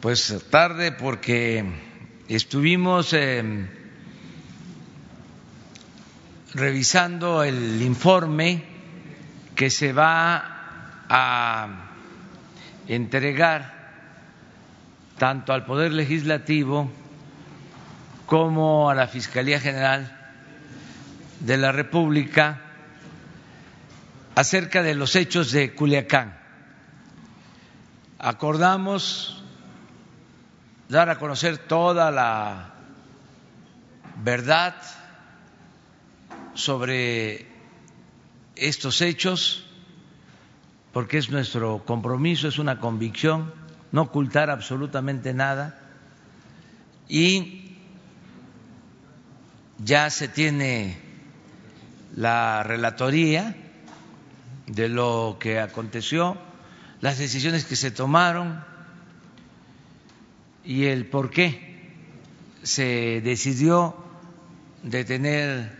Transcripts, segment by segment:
pues tarde porque estuvimos eh, revisando el informe que se va a entregar tanto al Poder Legislativo como a la Fiscalía General de la República acerca de los hechos de Culiacán. Acordamos dar a conocer toda la verdad sobre estos hechos, porque es nuestro compromiso, es una convicción, no ocultar absolutamente nada. Y ya se tiene la relatoría de lo que aconteció, las decisiones que se tomaron y el por qué se decidió detener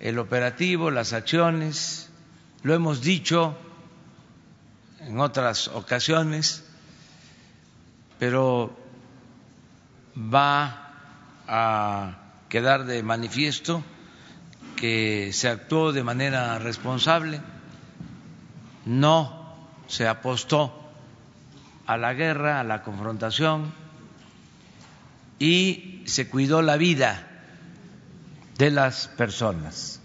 el operativo, las acciones. Lo hemos dicho en otras ocasiones, pero va a quedar de manifiesto que se actuó de manera responsable, no se apostó a la guerra, a la confrontación y se cuidó la vida de las personas,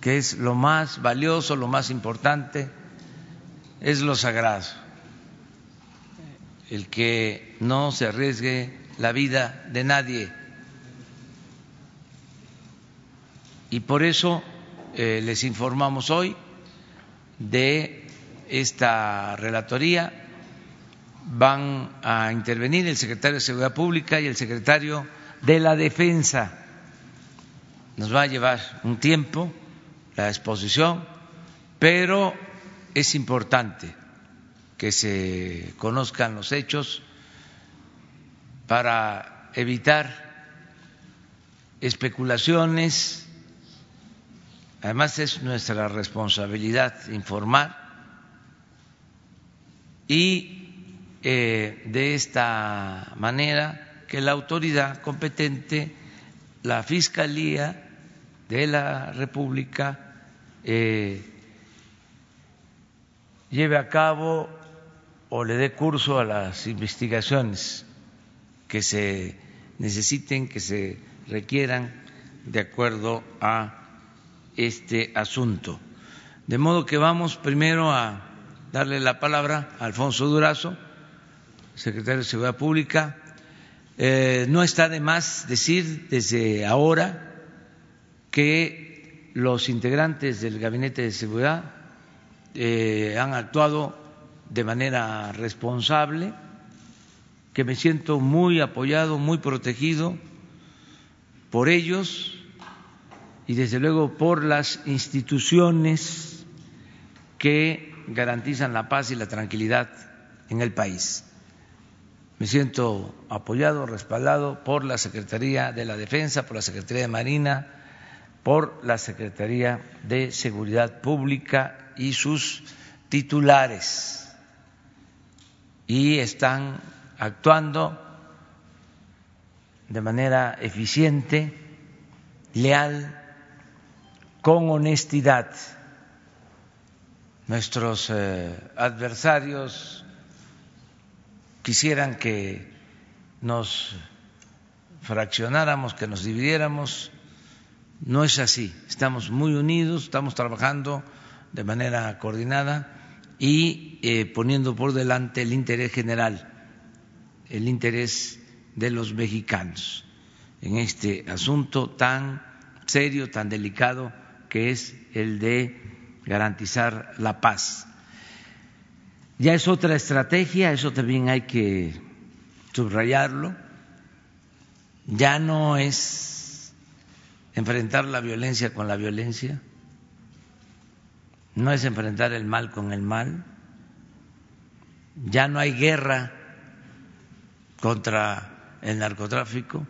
que es lo más valioso, lo más importante, es lo sagrado, el que no se arriesgue la vida de nadie. Y por eso eh, les informamos hoy de esta relatoría. Van a intervenir el secretario de Seguridad Pública y el secretario de la Defensa nos va a llevar un tiempo la exposición, pero es importante que se conozcan los hechos para evitar especulaciones. Además es nuestra responsabilidad informar y eh, de esta manera que la autoridad competente la Fiscalía de la República eh, lleve a cabo o le dé curso a las investigaciones que se necesiten, que se requieran de acuerdo a este asunto. De modo que vamos primero a darle la palabra a Alfonso Durazo, secretario de Seguridad Pública, eh, no está de más decir desde ahora que los integrantes del Gabinete de Seguridad eh, han actuado de manera responsable, que me siento muy apoyado, muy protegido por ellos y desde luego por las instituciones que garantizan la paz y la tranquilidad en el país. Me siento apoyado, respaldado por la Secretaría de la Defensa, por la Secretaría de Marina, por la Secretaría de Seguridad Pública y sus titulares. Y están actuando de manera eficiente, leal, con honestidad. Nuestros eh, adversarios quisieran que nos fraccionáramos, que nos dividiéramos. No es así. Estamos muy unidos, estamos trabajando de manera coordinada y eh, poniendo por delante el interés general, el interés de los mexicanos en este asunto tan serio, tan delicado que es el de garantizar la paz ya es otra estrategia, eso también hay que subrayarlo. Ya no es enfrentar la violencia con la violencia, no es enfrentar el mal con el mal, ya no hay guerra contra el narcotráfico,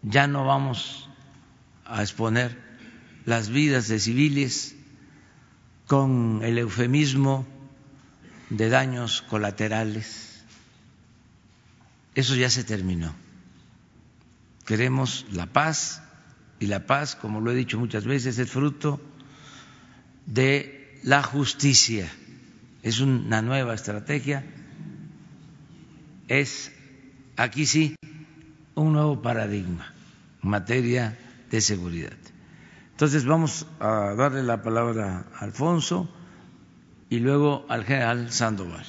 ya no vamos a exponer las vidas de civiles con el eufemismo de daños colaterales. Eso ya se terminó. Queremos la paz y la paz, como lo he dicho muchas veces, es fruto de la justicia. Es una nueva estrategia. Es aquí sí un nuevo paradigma en materia de seguridad. Entonces vamos a darle la palabra a Alfonso y luego al general Sandoval.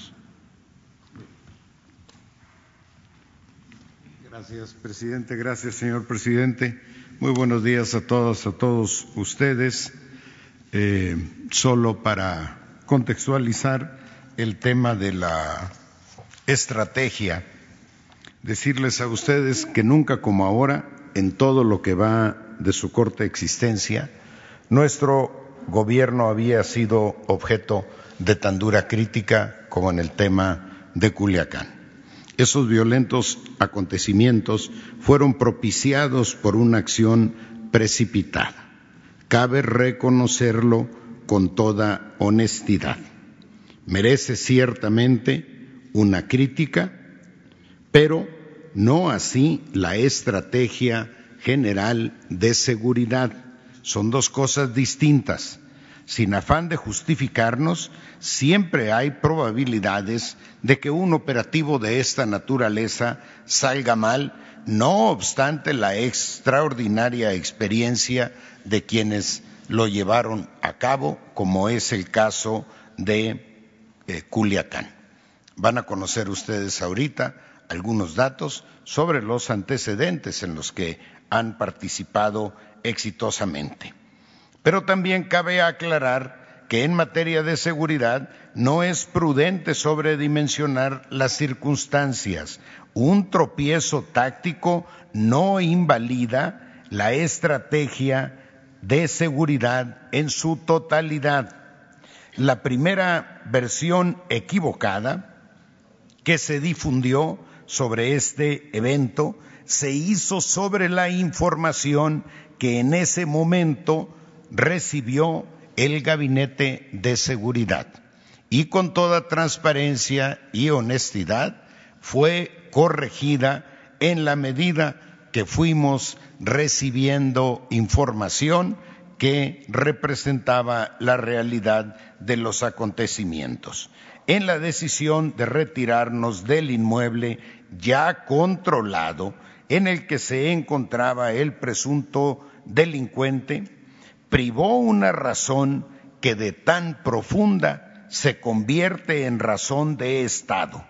Gracias, presidente. Gracias, señor presidente. Muy buenos días a todas, a todos ustedes. Eh, solo para contextualizar el tema de la estrategia, decirles a ustedes que nunca como ahora, en todo lo que va de su corta existencia, nuestro gobierno había sido objeto de tan dura crítica como en el tema de Culiacán. Esos violentos acontecimientos fueron propiciados por una acción precipitada. Cabe reconocerlo con toda honestidad. Merece ciertamente una crítica, pero no así la estrategia general de seguridad. Son dos cosas distintas sin afán de justificarnos, siempre hay probabilidades de que un operativo de esta naturaleza salga mal, no obstante la extraordinaria experiencia de quienes lo llevaron a cabo, como es el caso de eh, Culiacán. Van a conocer ustedes ahorita algunos datos sobre los antecedentes en los que han participado exitosamente. Pero también cabe aclarar que en materia de seguridad no es prudente sobredimensionar las circunstancias. Un tropiezo táctico no invalida la estrategia de seguridad en su totalidad. La primera versión equivocada que se difundió sobre este evento se hizo sobre la información que en ese momento recibió el Gabinete de Seguridad y con toda transparencia y honestidad fue corregida en la medida que fuimos recibiendo información que representaba la realidad de los acontecimientos. En la decisión de retirarnos del inmueble ya controlado en el que se encontraba el presunto delincuente, privó una razón que de tan profunda se convierte en razón de Estado,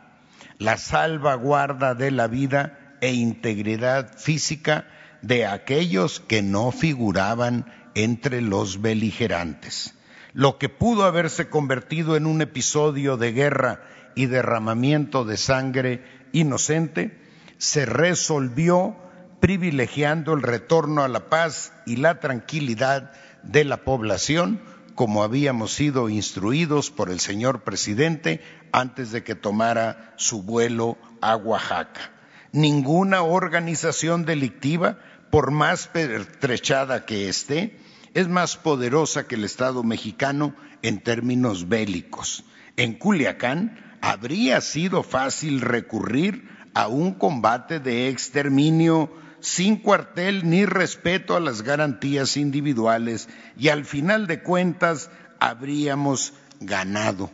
la salvaguarda de la vida e integridad física de aquellos que no figuraban entre los beligerantes. Lo que pudo haberse convertido en un episodio de guerra y derramamiento de sangre inocente, se resolvió privilegiando el retorno a la paz y la tranquilidad de la población, como habíamos sido instruidos por el señor presidente antes de que tomara su vuelo a Oaxaca. Ninguna organización delictiva, por más pertrechada que esté, es más poderosa que el Estado mexicano en términos bélicos. En Culiacán habría sido fácil recurrir a un combate de exterminio sin cuartel ni respeto a las garantías individuales y al final de cuentas habríamos ganado.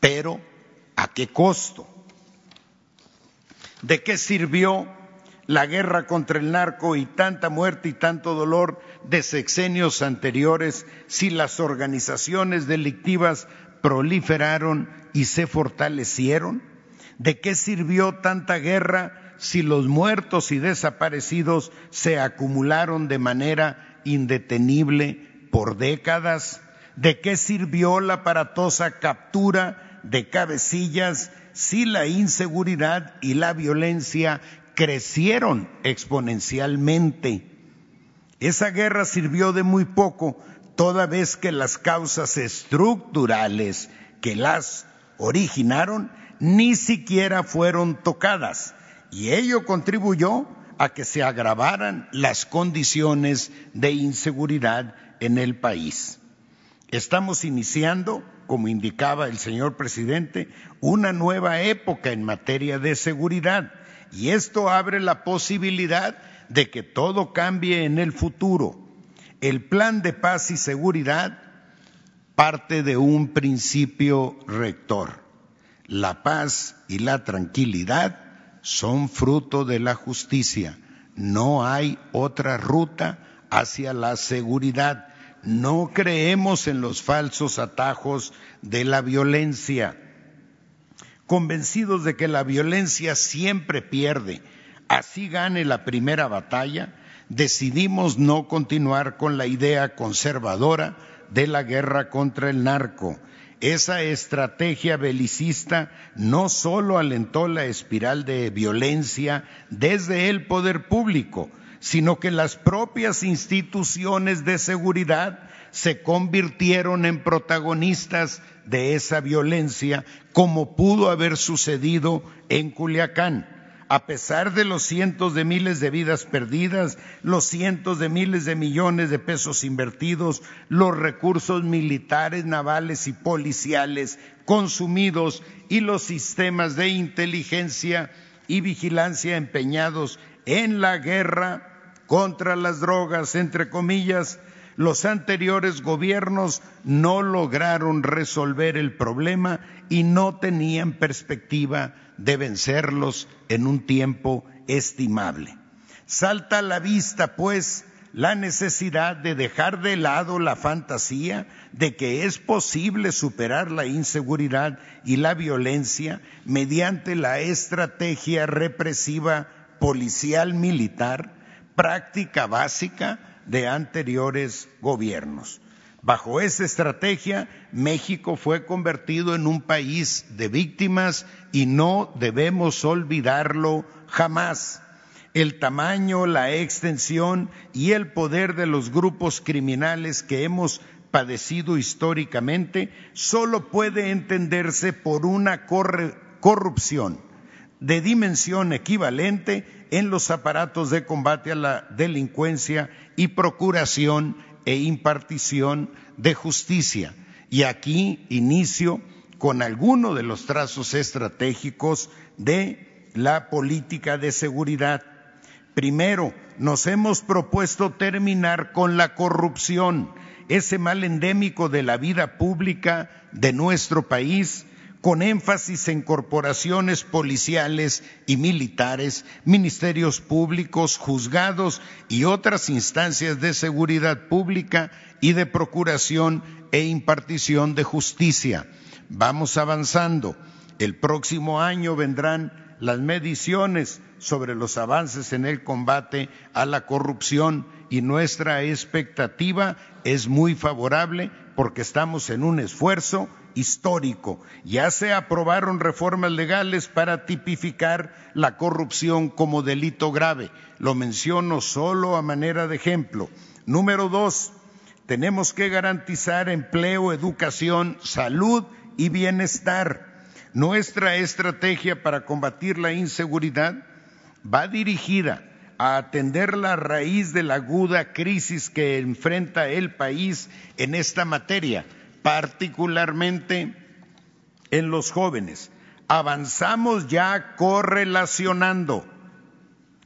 Pero, ¿a qué costo? ¿De qué sirvió la guerra contra el narco y tanta muerte y tanto dolor de sexenios anteriores si las organizaciones delictivas proliferaron y se fortalecieron? ¿De qué sirvió tanta guerra si los muertos y desaparecidos se acumularon de manera indetenible por décadas? ¿De qué sirvió la aparatosa captura de cabecillas si la inseguridad y la violencia crecieron exponencialmente? Esa guerra sirvió de muy poco, toda vez que las causas estructurales que las originaron ni siquiera fueron tocadas y ello contribuyó a que se agravaran las condiciones de inseguridad en el país. Estamos iniciando como indicaba el señor presidente, una nueva época en materia de seguridad. Y esto abre la posibilidad de que todo cambie en el futuro. El plan de paz y seguridad parte de un principio rector. La paz y la tranquilidad son fruto de la justicia. No hay otra ruta hacia la seguridad. No creemos en los falsos atajos de la violencia. Convencidos de que la violencia siempre pierde, así gane la primera batalla, decidimos no continuar con la idea conservadora de la guerra contra el narco. Esa estrategia belicista no solo alentó la espiral de violencia desde el poder público, sino que las propias instituciones de seguridad se convirtieron en protagonistas de esa violencia, como pudo haber sucedido en Culiacán a pesar de los cientos de miles de vidas perdidas, los cientos de miles de millones de pesos invertidos, los recursos militares, navales y policiales consumidos y los sistemas de inteligencia y vigilancia empeñados en la guerra contra las drogas, entre comillas, los anteriores gobiernos no lograron resolver el problema y no tenían perspectiva de vencerlos en un tiempo estimable. Salta a la vista, pues, la necesidad de dejar de lado la fantasía de que es posible superar la inseguridad y la violencia mediante la estrategia represiva policial militar, práctica básica de anteriores gobiernos. Bajo esa estrategia, México fue convertido en un país de víctimas y no debemos olvidarlo jamás. El tamaño, la extensión y el poder de los grupos criminales que hemos padecido históricamente solo puede entenderse por una corrupción de dimensión equivalente en los aparatos de combate a la delincuencia y procuración e impartición de justicia. Y aquí inicio con alguno de los trazos estratégicos de la política de seguridad. Primero, nos hemos propuesto terminar con la corrupción, ese mal endémico de la vida pública de nuestro país con énfasis en corporaciones policiales y militares, ministerios públicos, juzgados y otras instancias de seguridad pública y de procuración e impartición de justicia. Vamos avanzando. El próximo año vendrán las mediciones sobre los avances en el combate a la corrupción y nuestra expectativa es muy favorable porque estamos en un esfuerzo histórico. Ya se aprobaron reformas legales para tipificar la corrupción como delito grave. Lo menciono solo a manera de ejemplo. Número dos, tenemos que garantizar empleo, educación, salud y bienestar. Nuestra estrategia para combatir la inseguridad va dirigida a atender la raíz de la aguda crisis que enfrenta el país en esta materia particularmente en los jóvenes. Avanzamos ya correlacionando,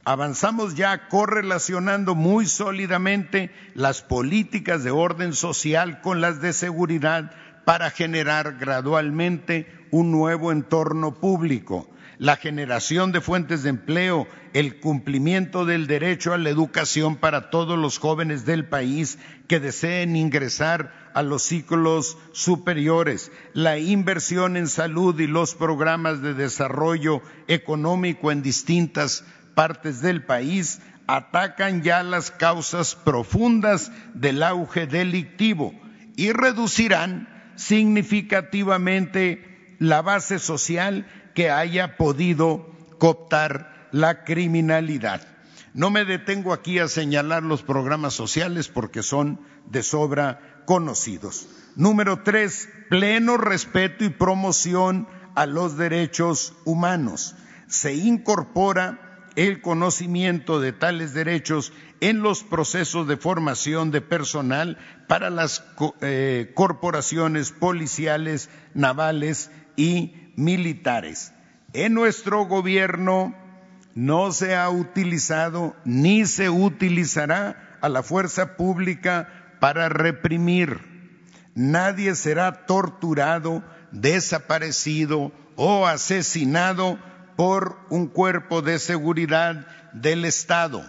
avanzamos ya correlacionando muy sólidamente las políticas de orden social con las de seguridad para generar gradualmente un nuevo entorno público la generación de fuentes de empleo, el cumplimiento del derecho a la educación para todos los jóvenes del país que deseen ingresar a los ciclos superiores, la inversión en salud y los programas de desarrollo económico en distintas partes del país atacan ya las causas profundas del auge delictivo y reducirán significativamente la base social que haya podido cooptar la criminalidad. No me detengo aquí a señalar los programas sociales porque son de sobra conocidos. Número tres, pleno respeto y promoción a los derechos humanos. Se incorpora el conocimiento de tales derechos en los procesos de formación de personal para las eh, corporaciones policiales, navales y militares. En nuestro gobierno no se ha utilizado ni se utilizará a la fuerza pública para reprimir. Nadie será torturado, desaparecido o asesinado por un cuerpo de seguridad del Estado.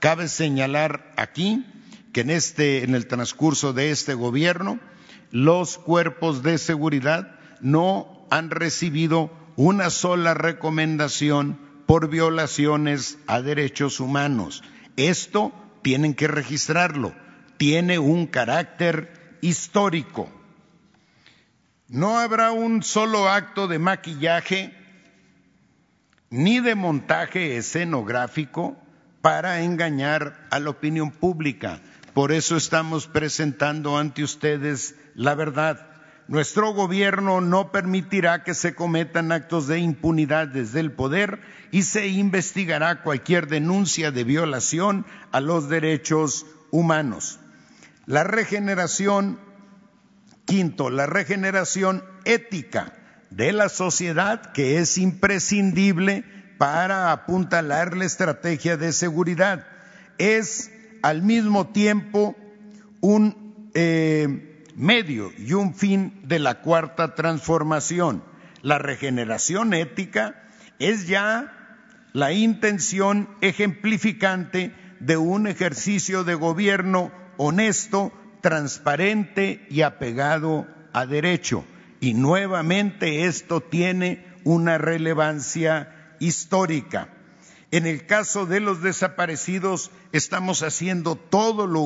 Cabe señalar aquí que en este en el transcurso de este gobierno los cuerpos de seguridad no han recibido una sola recomendación por violaciones a derechos humanos. Esto tienen que registrarlo, tiene un carácter histórico. No habrá un solo acto de maquillaje ni de montaje escenográfico para engañar a la opinión pública. Por eso estamos presentando ante ustedes la verdad. Nuestro gobierno no permitirá que se cometan actos de impunidad desde el poder y se investigará cualquier denuncia de violación a los derechos humanos. La regeneración, quinto, la regeneración ética de la sociedad que es imprescindible para apuntalar la estrategia de seguridad. Es al mismo tiempo un eh, medio y un fin de la cuarta transformación. La regeneración ética es ya la intención ejemplificante de un ejercicio de gobierno honesto, transparente y apegado a derecho. Y nuevamente esto tiene una relevancia histórica. En el caso de los desaparecidos, estamos haciendo todo lo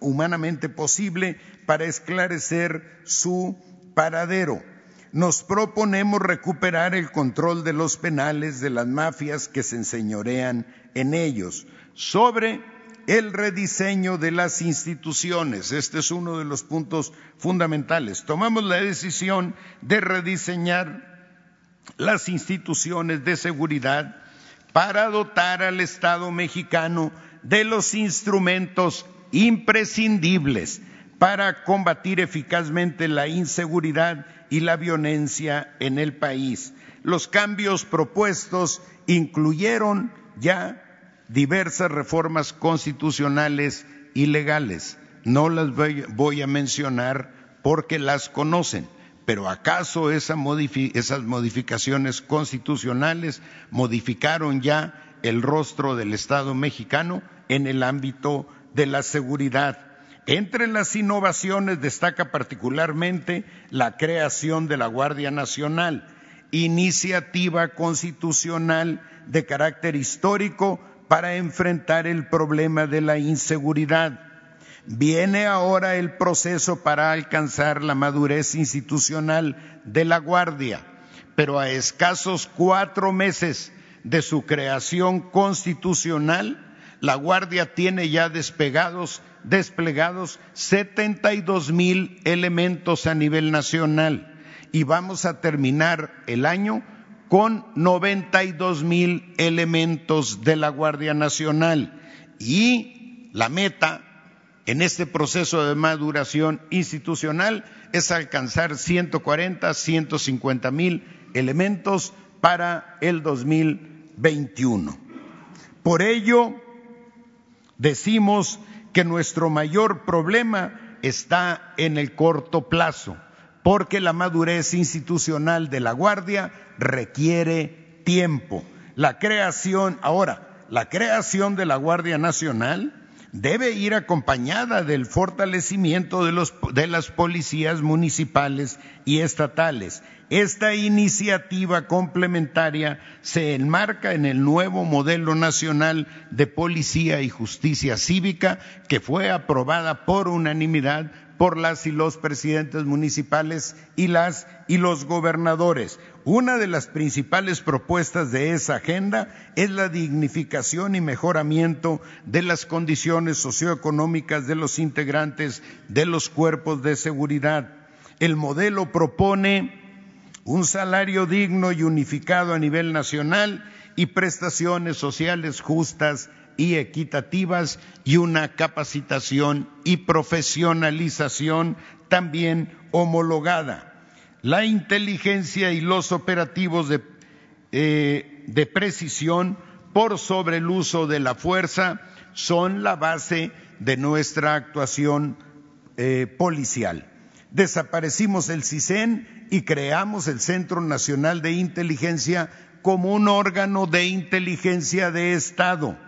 humanamente posible para esclarecer su paradero. Nos proponemos recuperar el control de los penales de las mafias que se enseñorean en ellos. Sobre el rediseño de las instituciones. Este es uno de los puntos fundamentales. Tomamos la decisión de rediseñar las instituciones de seguridad para dotar al Estado mexicano de los instrumentos imprescindibles para combatir eficazmente la inseguridad y la violencia en el país. Los cambios propuestos incluyeron ya diversas reformas constitucionales y legales. No las voy, a mencionar porque las conocen pero ¿acaso esas modificaciones constitucionales modificaron ya el rostro del Estado mexicano en el ámbito de la seguridad? Entre las innovaciones destaca particularmente la creación de la Guardia Nacional, iniciativa constitucional de carácter histórico para enfrentar el problema de la inseguridad. Viene ahora el proceso para alcanzar la madurez institucional de la Guardia, pero a escasos cuatro meses de su creación constitucional, la Guardia tiene ya despegados, desplegados 72 mil elementos a nivel nacional. Y vamos a terminar el año con 92 mil elementos de la Guardia Nacional y la meta en este proceso de maduración institucional es alcanzar 140, 150 mil elementos para el 2021. Por ello, decimos que nuestro mayor problema está en el corto plazo, porque la madurez institucional de la Guardia requiere tiempo. La creación, ahora, la creación de la Guardia Nacional debe ir acompañada del fortalecimiento de, las policías municipales y estatales. Esta iniciativa complementaria se enmarca en el nuevo modelo nacional de policía y justicia cívica que fue aprobada por unanimidad por las y los presidentes municipales y las y los gobernadores. Una de las principales propuestas de esa agenda es la dignificación y mejoramiento de las condiciones socioeconómicas de los integrantes de los cuerpos de seguridad. El modelo propone un salario digno y unificado a nivel nacional y prestaciones sociales justas y equitativas y una capacitación y profesionalización también homologada. La inteligencia y los operativos de, eh, de precisión por sobre el uso de la fuerza son la base de nuestra actuación eh, policial. Desaparecimos el CISEN y creamos el Centro Nacional de Inteligencia como un órgano de inteligencia de Estado.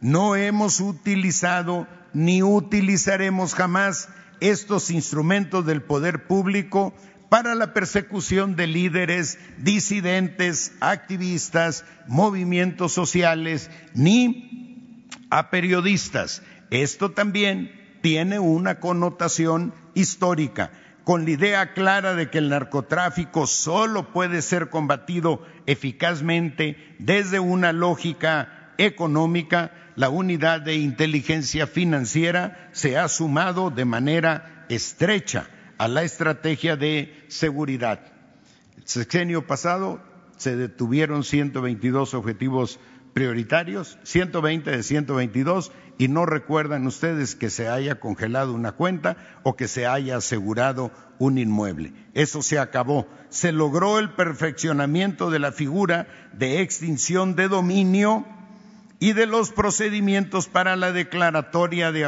No hemos utilizado ni utilizaremos jamás estos instrumentos del poder público para la persecución de líderes, disidentes, activistas, movimientos sociales, ni a periodistas. Esto también tiene una connotación histórica, con la idea clara de que el narcotráfico solo puede ser combatido eficazmente desde una lógica económica, la unidad de inteligencia financiera se ha sumado de manera estrecha a la estrategia de seguridad. El sexenio pasado se detuvieron 122 objetivos prioritarios, 120 de 122, y no recuerdan ustedes que se haya congelado una cuenta o que se haya asegurado un inmueble. Eso se acabó. Se logró el perfeccionamiento de la figura de extinción de dominio y de los procedimientos para la declaratoria de,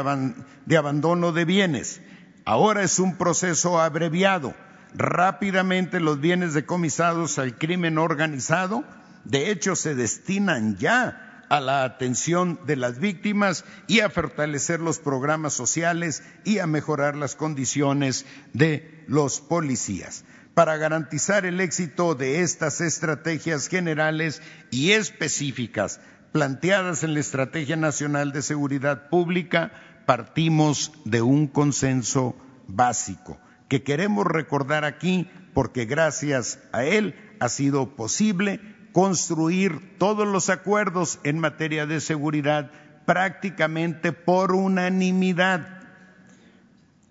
abandono de bienes. Ahora es un proceso abreviado. Rápidamente los bienes decomisados al crimen organizado, de hecho, se destinan ya a la atención de las víctimas y a fortalecer los programas sociales y a mejorar las condiciones de los policías. Para garantizar el éxito de estas estrategias generales y específicas planteadas en la Estrategia Nacional de Seguridad Pública, partimos de un consenso básico que queremos recordar aquí porque gracias a él ha sido posible construir todos los acuerdos en materia de seguridad prácticamente por unanimidad.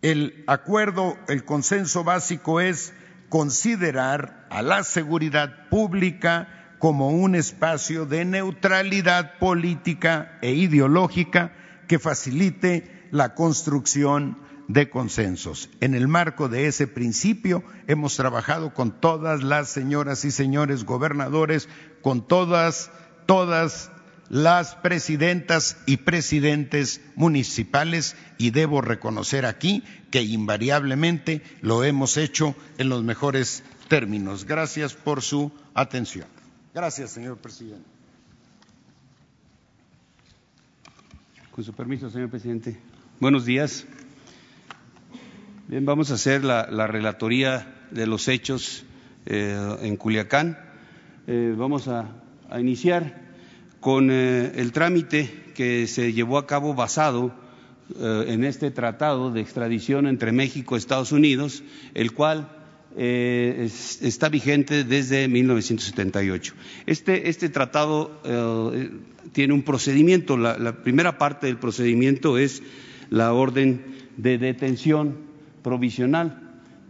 El acuerdo, el consenso básico es considerar a la seguridad pública como un espacio de neutralidad política e ideológica que facilite la construcción de consensos. En el marco de ese principio hemos trabajado con todas las señoras y señores gobernadores, con todas, todas las presidentas y presidentes municipales y debo reconocer aquí que invariablemente lo hemos hecho en los mejores términos. Gracias por su atención. Gracias, señor presidente. Con su permiso, señor presidente. Buenos días. Bien, vamos a hacer la, relatoría de los hechos eh, en Culiacán. Eh, vamos a, iniciar con eh, el trámite que se llevó a cabo basado en este tratado de extradición entre México y Estados Unidos, el cual eh, está vigente desde 1978. Este, este tratado eh, tiene un procedimiento. La, primera parte del procedimiento es la orden de detención provisional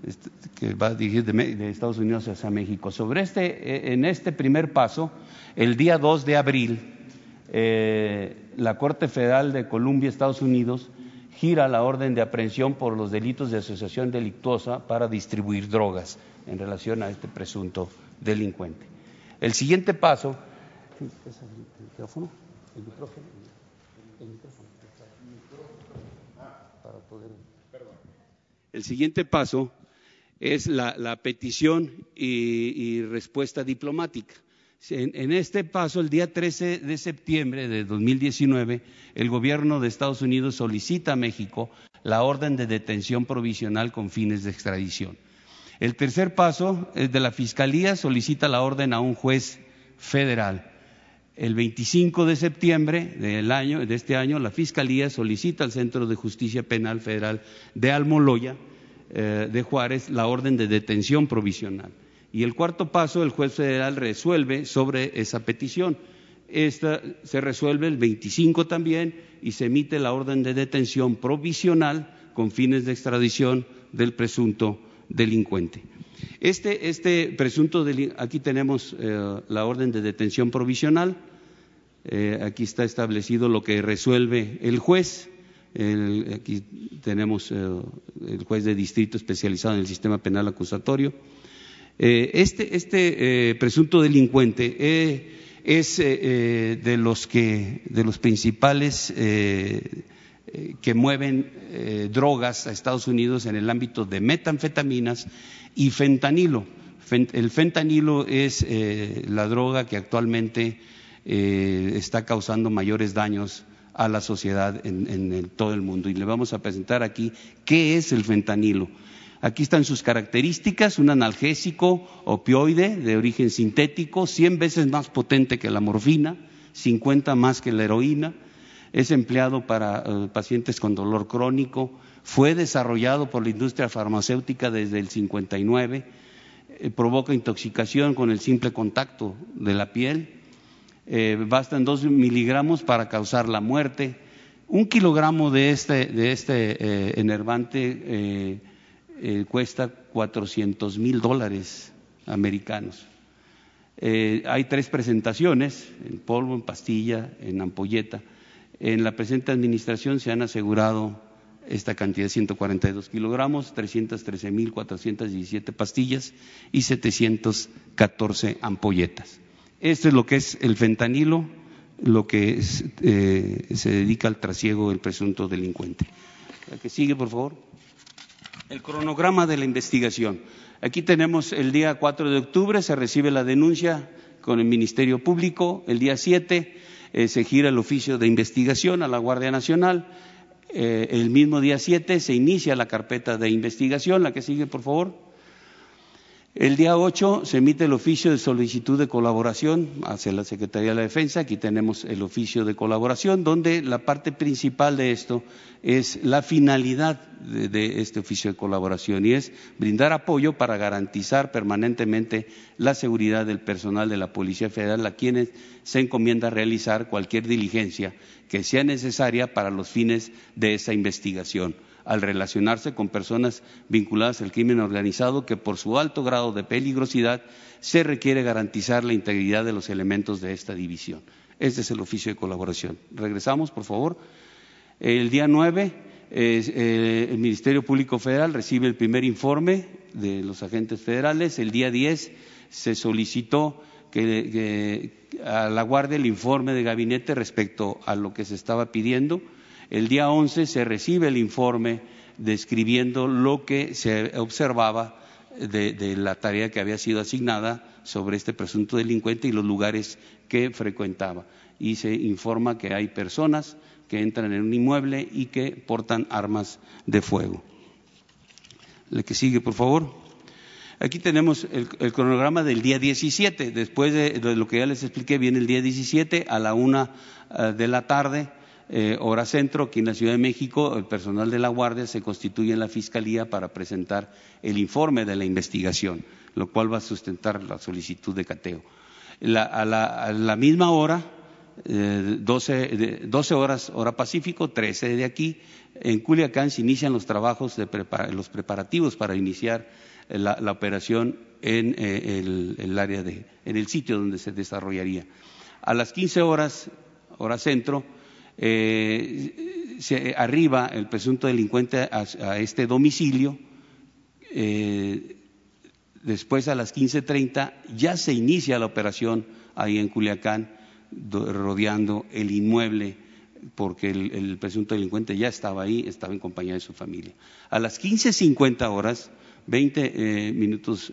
este, que va a dirigir de, Estados Unidos hacia México. Sobre este, eh, en este primer paso, el día 2 de abril, la Corte Federal de Columbia, Estados Unidos, gira la orden de aprehensión por los delitos de asociación delictuosa para distribuir drogas en relación a este presunto delincuente. El siguiente paso. El siguiente paso es la, petición y respuesta diplomática. En, este paso, el día 13 de septiembre de 2019, el gobierno de Estados Unidos solicita a México la orden de detención provisional con fines de extradición. El tercer paso es de la Fiscalía solicita la orden a un juez federal. El 25 de septiembre de este año, la Fiscalía solicita al Centro de Justicia Penal Federal de Almoloya, eh, de Juárez, la orden de detención provisional. Y el cuarto paso, el juez federal resuelve sobre esa petición. Esta se resuelve el 25 también y se emite la orden de detención provisional con fines de extradición del presunto delincuente. Este, este presunto aquí tenemos eh, la orden de detención provisional. Eh, aquí está establecido lo que resuelve el juez. aquí tenemos el juez de distrito especializado en el sistema penal acusatorio. Este, este presunto delincuente es de los principales eh, que mueven eh, drogas a Estados Unidos en el ámbito de metanfetaminas y fentanilo. el fentanilo es eh, la droga que actualmente está causando mayores daños a la sociedad en, todo el mundo. Y le vamos a presentar aquí qué es el fentanilo. Aquí están sus características, un analgésico opioide de origen sintético, 100 veces más potente que la morfina, 50 más que la heroína, es empleado para eh, pacientes con dolor crónico, fue desarrollado por la industria farmacéutica desde el 59, eh, provoca intoxicación con el simple contacto de la piel, eh, bastan dos miligramos para causar la muerte. Un kilogramo de este, de este enervante cuesta 400 mil dólares americanos. hay tres presentaciones, en polvo, en pastilla, en ampolleta. En la presente administración se han asegurado esta cantidad de 142 kilogramos, 313.417 pastillas y 714 ampolletas. Esto es lo que es el fentanilo, lo que eh, se dedica al trasiego del presunto delincuente. La que sigue, por favor. El cronograma de la investigación. Aquí tenemos el día 4 de octubre, se recibe la denuncia con el Ministerio Público, el día 7 eh, se gira el oficio de investigación a la Guardia Nacional. Eh, el mismo día 7 se inicia la carpeta de investigación, la que sigue, por favor. El día 8 se emite el oficio de solicitud de colaboración hacia la Secretaría de la Defensa. Aquí tenemos el oficio de colaboración, donde la parte principal de esto es la finalidad de, este oficio de colaboración y es brindar apoyo para garantizar permanentemente la seguridad del personal de la Policía Federal a quienes se encomienda realizar cualquier diligencia que sea necesaria para los fines de esa investigación al relacionarse con personas vinculadas al crimen organizado que por su alto grado de peligrosidad se requiere garantizar la integridad de los elementos de esta división. Este es el oficio de colaboración. Regresamos, por favor. El día 9, eh, el Ministerio Público Federal recibe el primer informe de los agentes federales. El día 10 se solicitó que a la Guardia el informe de gabinete respecto a lo que se estaba pidiendo el día 11 se recibe el informe describiendo lo que se observaba de, la tarea que había sido asignada sobre este presunto delincuente y los lugares que frecuentaba. Y se informa que hay personas que entran en un inmueble y que portan armas de fuego. El que sigue, por favor. Aquí tenemos el, cronograma del día 17. Después de, de, lo que ya les expliqué, viene el día 17 a la una eh, de la tarde eh, hora centro, aquí en la Ciudad de México, el personal de la Guardia se constituye en la Fiscalía para presentar el informe de la investigación, lo cual va a sustentar la solicitud de cateo. a, la, misma hora, eh, 12, horas hora Pacífico, 13 de aquí, en Culiacán se inician los trabajos, de los preparativos para iniciar la, operación en eh, el, área de, en el sitio donde se desarrollaría. A las 15 horas, hora centro, eh, se arriba el presunto delincuente a, este domicilio. Eh, después a las 15.30 ya se inicia la operación ahí en Culiacán, rodeando el inmueble, porque el, presunto delincuente ya estaba ahí, estaba en compañía de su familia. A las 15.50 horas, 20 eh, minutos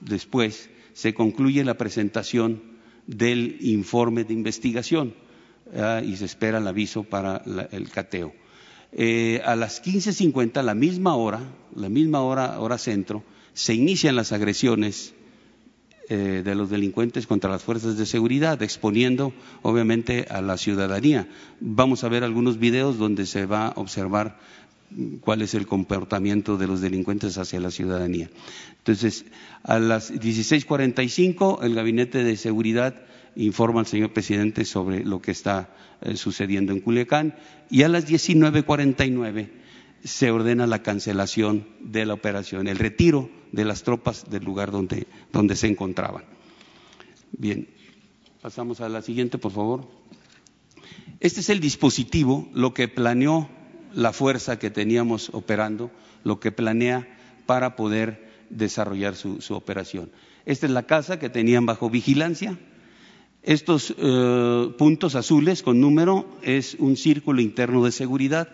después, se concluye la presentación del informe de investigación y se espera el aviso para el cateo. Eh, a las 15.50, la misma hora, la misma hora, hora centro, se inician las agresiones eh, de los delincuentes contra las fuerzas de seguridad, exponiendo obviamente a la ciudadanía. Vamos a ver algunos videos donde se va a observar cuál es el comportamiento de los delincuentes hacia la ciudadanía. Entonces, a las 16.45, el Gabinete de Seguridad informa al señor presidente sobre lo que está eh, sucediendo en Culiacán y a las 19.49 se ordena la cancelación de la operación, el retiro de las tropas del lugar donde, donde se encontraban. Bien, Pasamos a la siguiente, por favor. Este es el dispositivo, lo que planeó la fuerza que teníamos operando, lo que planea para poder desarrollar su, operación. Esta es la casa que tenían bajo vigilancia. Estos eh, puntos azules con número es un círculo interno de seguridad.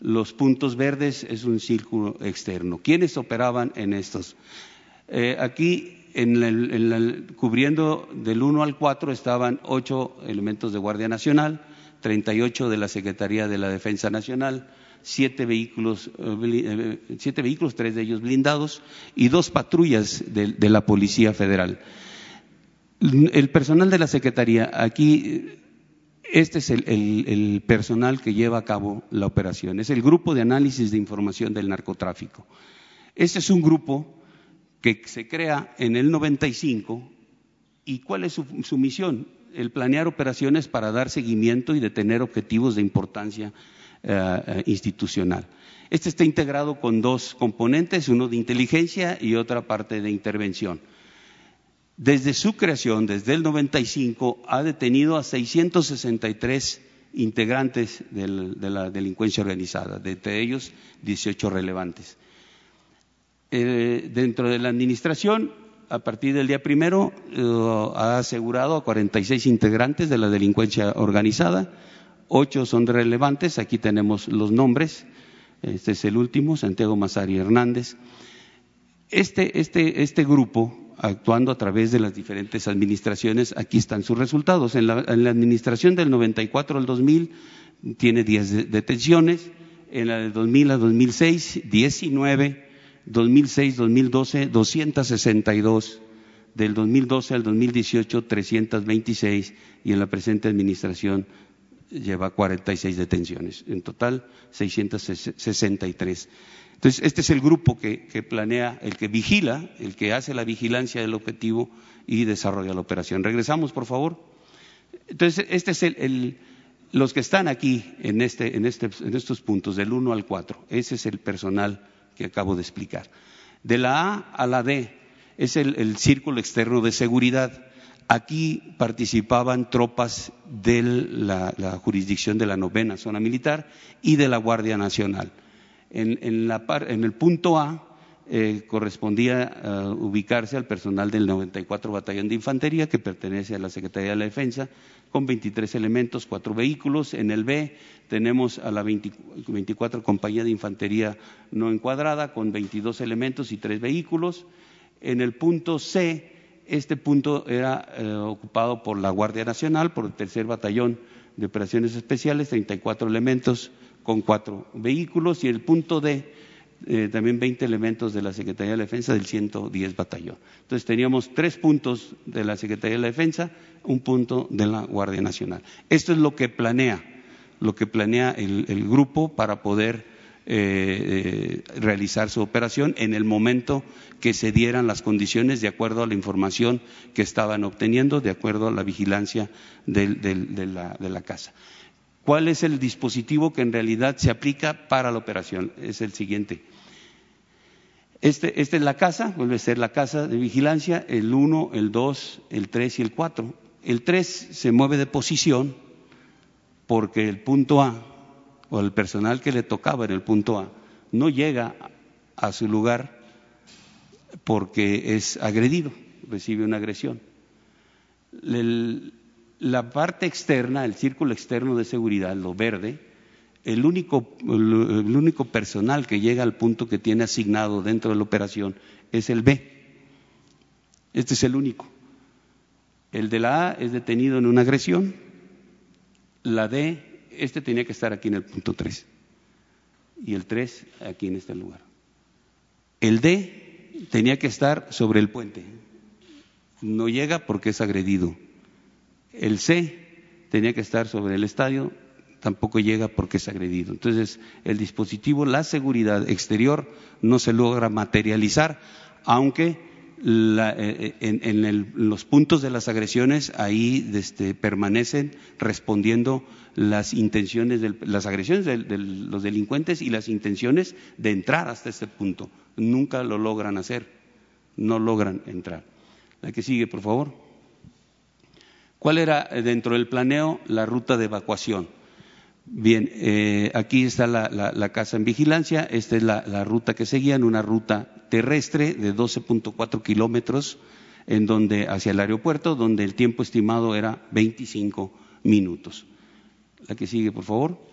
Los puntos verdes es un círculo externo. ¿Quiénes operaban en estos? Eh, aquí, en cubriendo del 1 al 4, estaban ocho elementos de Guardia Nacional, 38 de la Secretaría de la Defensa Nacional, siete vehículos, eh, eh, siete vehículos, tres de ellos blindados y dos patrullas de, la Policía Federal. El personal de la Secretaría, aquí, este es el, personal que lleva a cabo la operación, es el Grupo de Análisis de Información del Narcotráfico. Este es un grupo que se crea en el 95 y ¿cuál es su misión? el planear operaciones para dar seguimiento y detener objetivos de importancia eh, eh, institucional. Este está integrado con dos componentes, uno de inteligencia y otra parte de intervención. Desde su creación, desde el 95, ha detenido a 663 integrantes de la delincuencia organizada, de entre ellos 18 relevantes. Eh, dentro de la administración a partir del día primero ha asegurado a 46 integrantes de la delincuencia organizada, ocho son relevantes, aquí tenemos los nombres, este es el último, Santiago Mazari Hernández. Este, este, este grupo, actuando a través de las diferentes administraciones, aquí están sus resultados. En la, administración del 94 al 2000 tiene 10 detenciones, en la del 2000 al 2006 19 2006-2012 262, del 2012 al 2018 326 y en la presente administración lleva 46 detenciones. En total 663. Entonces, este es el grupo que, planea, el que vigila, el que hace la vigilancia del objetivo y desarrolla la operación. Regresamos, por favor. Entonces, este es el, los que están aquí en, este, en, este, en estos puntos, del 1 al 4. Ese es el personal que acabo de explicar. De la A a la D es el, círculo externo de seguridad. Aquí participaban tropas de la, jurisdicción de la novena zona militar y de la Guardia Nacional. En, el punto A eh, correspondía eh, ubicarse al personal del 94 Batallón de Infantería, que pertenece a la Secretaría de la Defensa, con 23 elementos, cuatro vehículos. En el B tenemos a la 24 Compañía de Infantería no encuadrada, con 22 elementos y tres vehículos. En el punto C, este punto era eh, ocupado por la Guardia Nacional, por el tercer Batallón de Operaciones Especiales, 34 elementos con cuatro vehículos. Y el punto D, eh, también 20 elementos de la Secretaría de Defensa del 110 Batallón. Entonces teníamos tres puntos de la Secretaría de la Defensa, un punto de la Guardia Nacional. Esto es lo que planea, lo que planea el, grupo para poder eh, eh, realizar su operación en el momento que se dieran las condiciones de acuerdo a la información que estaban obteniendo, de acuerdo a la vigilancia de, la, de la casa. ¿Cuál es el dispositivo que en realidad se aplica para la operación? Es el siguiente. Este, es la casa, vuelve a ser la casa de vigilancia, el 1, el 2, el 3 y el 4. El 3 se mueve de posición porque el punto A o el personal que le tocaba en el punto A no llega a su lugar porque es agredido, recibe una agresión. La parte externa, el círculo externo de seguridad, lo verde, el único, personal que llega al punto que tiene asignado dentro de la operación es el B. Este es el único. El de la A es detenido en una agresión. La D, este tenía que estar aquí en el punto 3. Y el 3 aquí en este lugar. El D tenía que estar sobre el puente. No llega porque es agredido. El C tenía que estar sobre el estadio tampoco llega porque es agredido. Entonces, el dispositivo, la seguridad exterior no se logra materializar, aunque eh, en, los puntos de las agresiones ahí este, permanecen respondiendo las intenciones, de, las agresiones de, los delincuentes y las intenciones de entrar hasta este punto. Nunca lo logran hacer, no logran entrar. La que sigue, por favor. ¿Cuál era eh, dentro del planeo la ruta de evacuación? Bien, eh, aquí está la, casa en vigilancia, esta es la, ruta que seguían, una ruta terrestre de 12.4 kilómetros en donde, hacia el aeropuerto, donde el tiempo estimado era 25 minutos. La que sigue, por favor.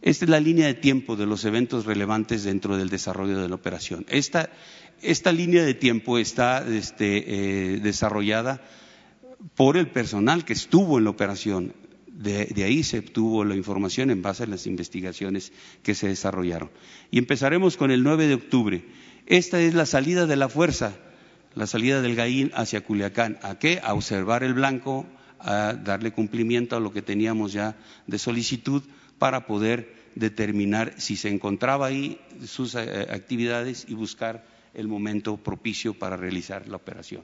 Esta es la línea de tiempo de los eventos relevantes dentro del desarrollo de la operación. Esta, esta línea de tiempo está este, eh, desarrollada por el personal que estuvo en la operación. De, ahí se obtuvo la información en base a las investigaciones que se desarrollaron. Y empezaremos con el 9 de octubre. Esta es la salida de la fuerza, la salida del Gaín hacia Culiacán. ¿A qué? A observar el blanco, a darle cumplimiento a lo que teníamos ya de solicitud para poder determinar si se encontraba ahí sus eh, actividades y buscar el momento propicio para realizar la operación.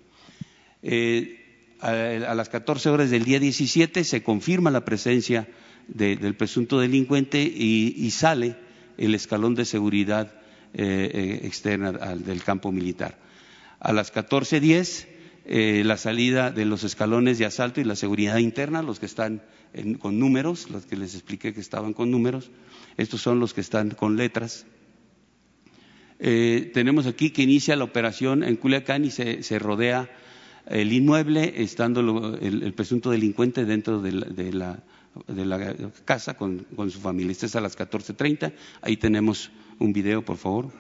Eh, a, las 14 horas del día 17 se confirma la presencia del presunto delincuente y, sale el escalón de seguridad eh, eh, externa del campo militar. A las 14.10 eh, la salida de los escalones de asalto y la seguridad interna, los que están con números, los que les expliqué que estaban con números, estos son los que están con letras. tenemos aquí que inicia la operación en Culiacán y se rodea el inmueble, estando el, presunto delincuente dentro de la, de la, casa con, su familia. Este es a las 14.30. Ahí tenemos un video, por favor.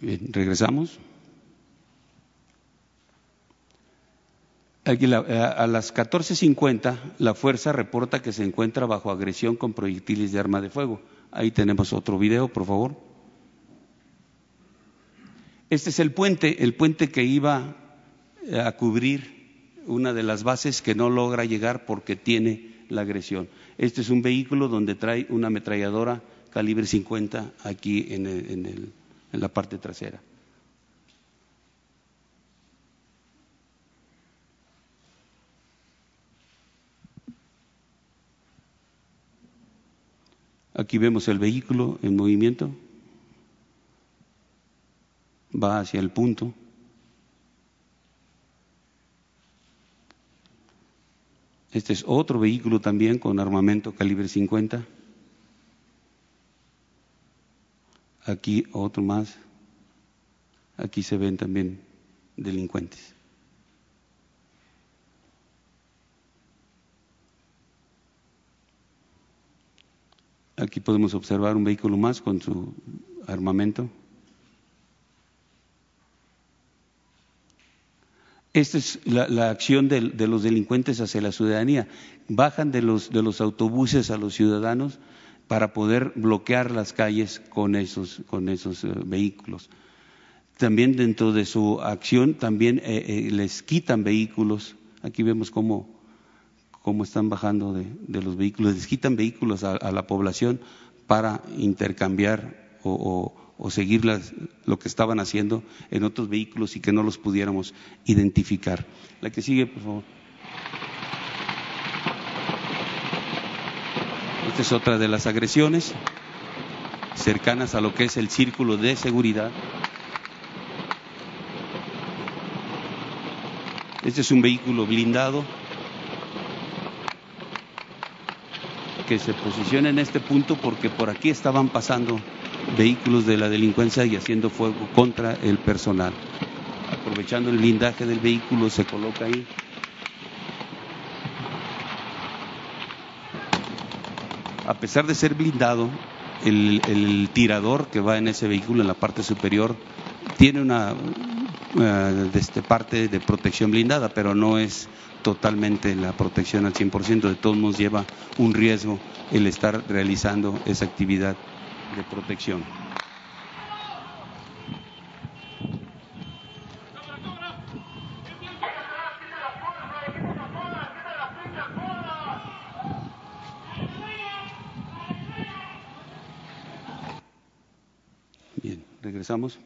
Bien, regresamos. A las 14.50 la fuerza reporta que se encuentra bajo agresión con proyectiles de arma de fuego. Ahí tenemos otro video, por favor. Este es el puente, el puente que iba eh, a cubrir una de las bases que no logra llegar porque tiene la agresión. Este es un vehículo donde trae una ametralladora calibre 50 aquí en, en la parte trasera. Aquí vemos el vehículo en movimiento. Va hacia el punto. Este es otro vehículo también con armamento calibre 50. Aquí otro más. Aquí se ven también delincuentes. Aquí podemos observar un vehículo más con su armamento. Esta es la, acción de, los delincuentes hacia la ciudadanía. Bajan de los, autobuses a los ciudadanos para poder bloquear las calles con esos, con esos eh, vehículos. También dentro de su acción también eh, eh, les quitan vehículos. Aquí vemos cómo cómo están bajando de, los vehículos, les quitan vehículos a, la población para intercambiar o, seguir lo que estaban haciendo en otros vehículos y que no los pudiéramos identificar. La que sigue, por favor. Esta es otra de las agresiones cercanas a lo que es el círculo de seguridad. Este es un vehículo blindado que se posicione en este punto porque por aquí estaban pasando vehículos de la delincuencia y haciendo fuego contra el personal. Aprovechando el blindaje del vehículo se coloca ahí. A pesar de ser blindado, el, tirador que va en ese vehículo en la parte superior tiene una uh, este, parte de protección blindada, pero no es totalmente la protección al 100%, de todos modos lleva un riesgo el estar realizando esa actividad de protección. Bien, regresamos.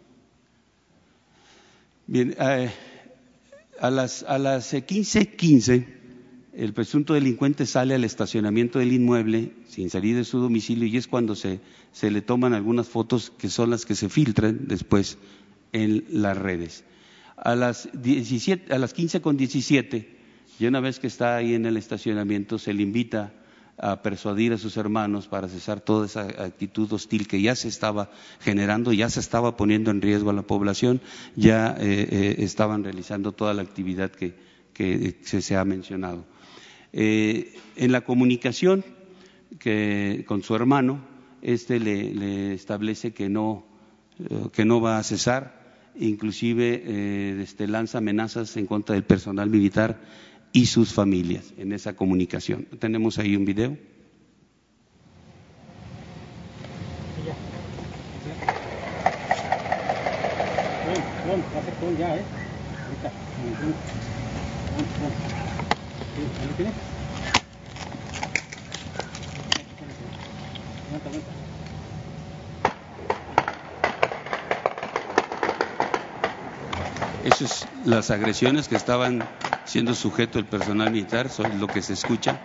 Bien, eh, A las, a las 15.15, el presunto delincuente sale al estacionamiento del inmueble sin salir de su domicilio y es cuando se, se le toman algunas fotos que son las que se filtran después en las redes. A las, 17, a las 15 con 17, y una vez que está ahí en el estacionamiento, se le invita a persuadir a sus hermanos para cesar toda esa actitud hostil que ya se estaba generando, ya se estaba poniendo en riesgo a la población, ya eh, eh, estaban realizando toda la actividad que, que se, ha mencionado. Eh, en la comunicación que, con su hermano, este le, le establece que no, que no va a cesar, inclusive este, lanza amenazas en contra del personal militar y sus familias en esa comunicación. Tenemos ahí un video. Esas son las agresiones que estaban siendo sujeto el personal militar, son lo que se escucha.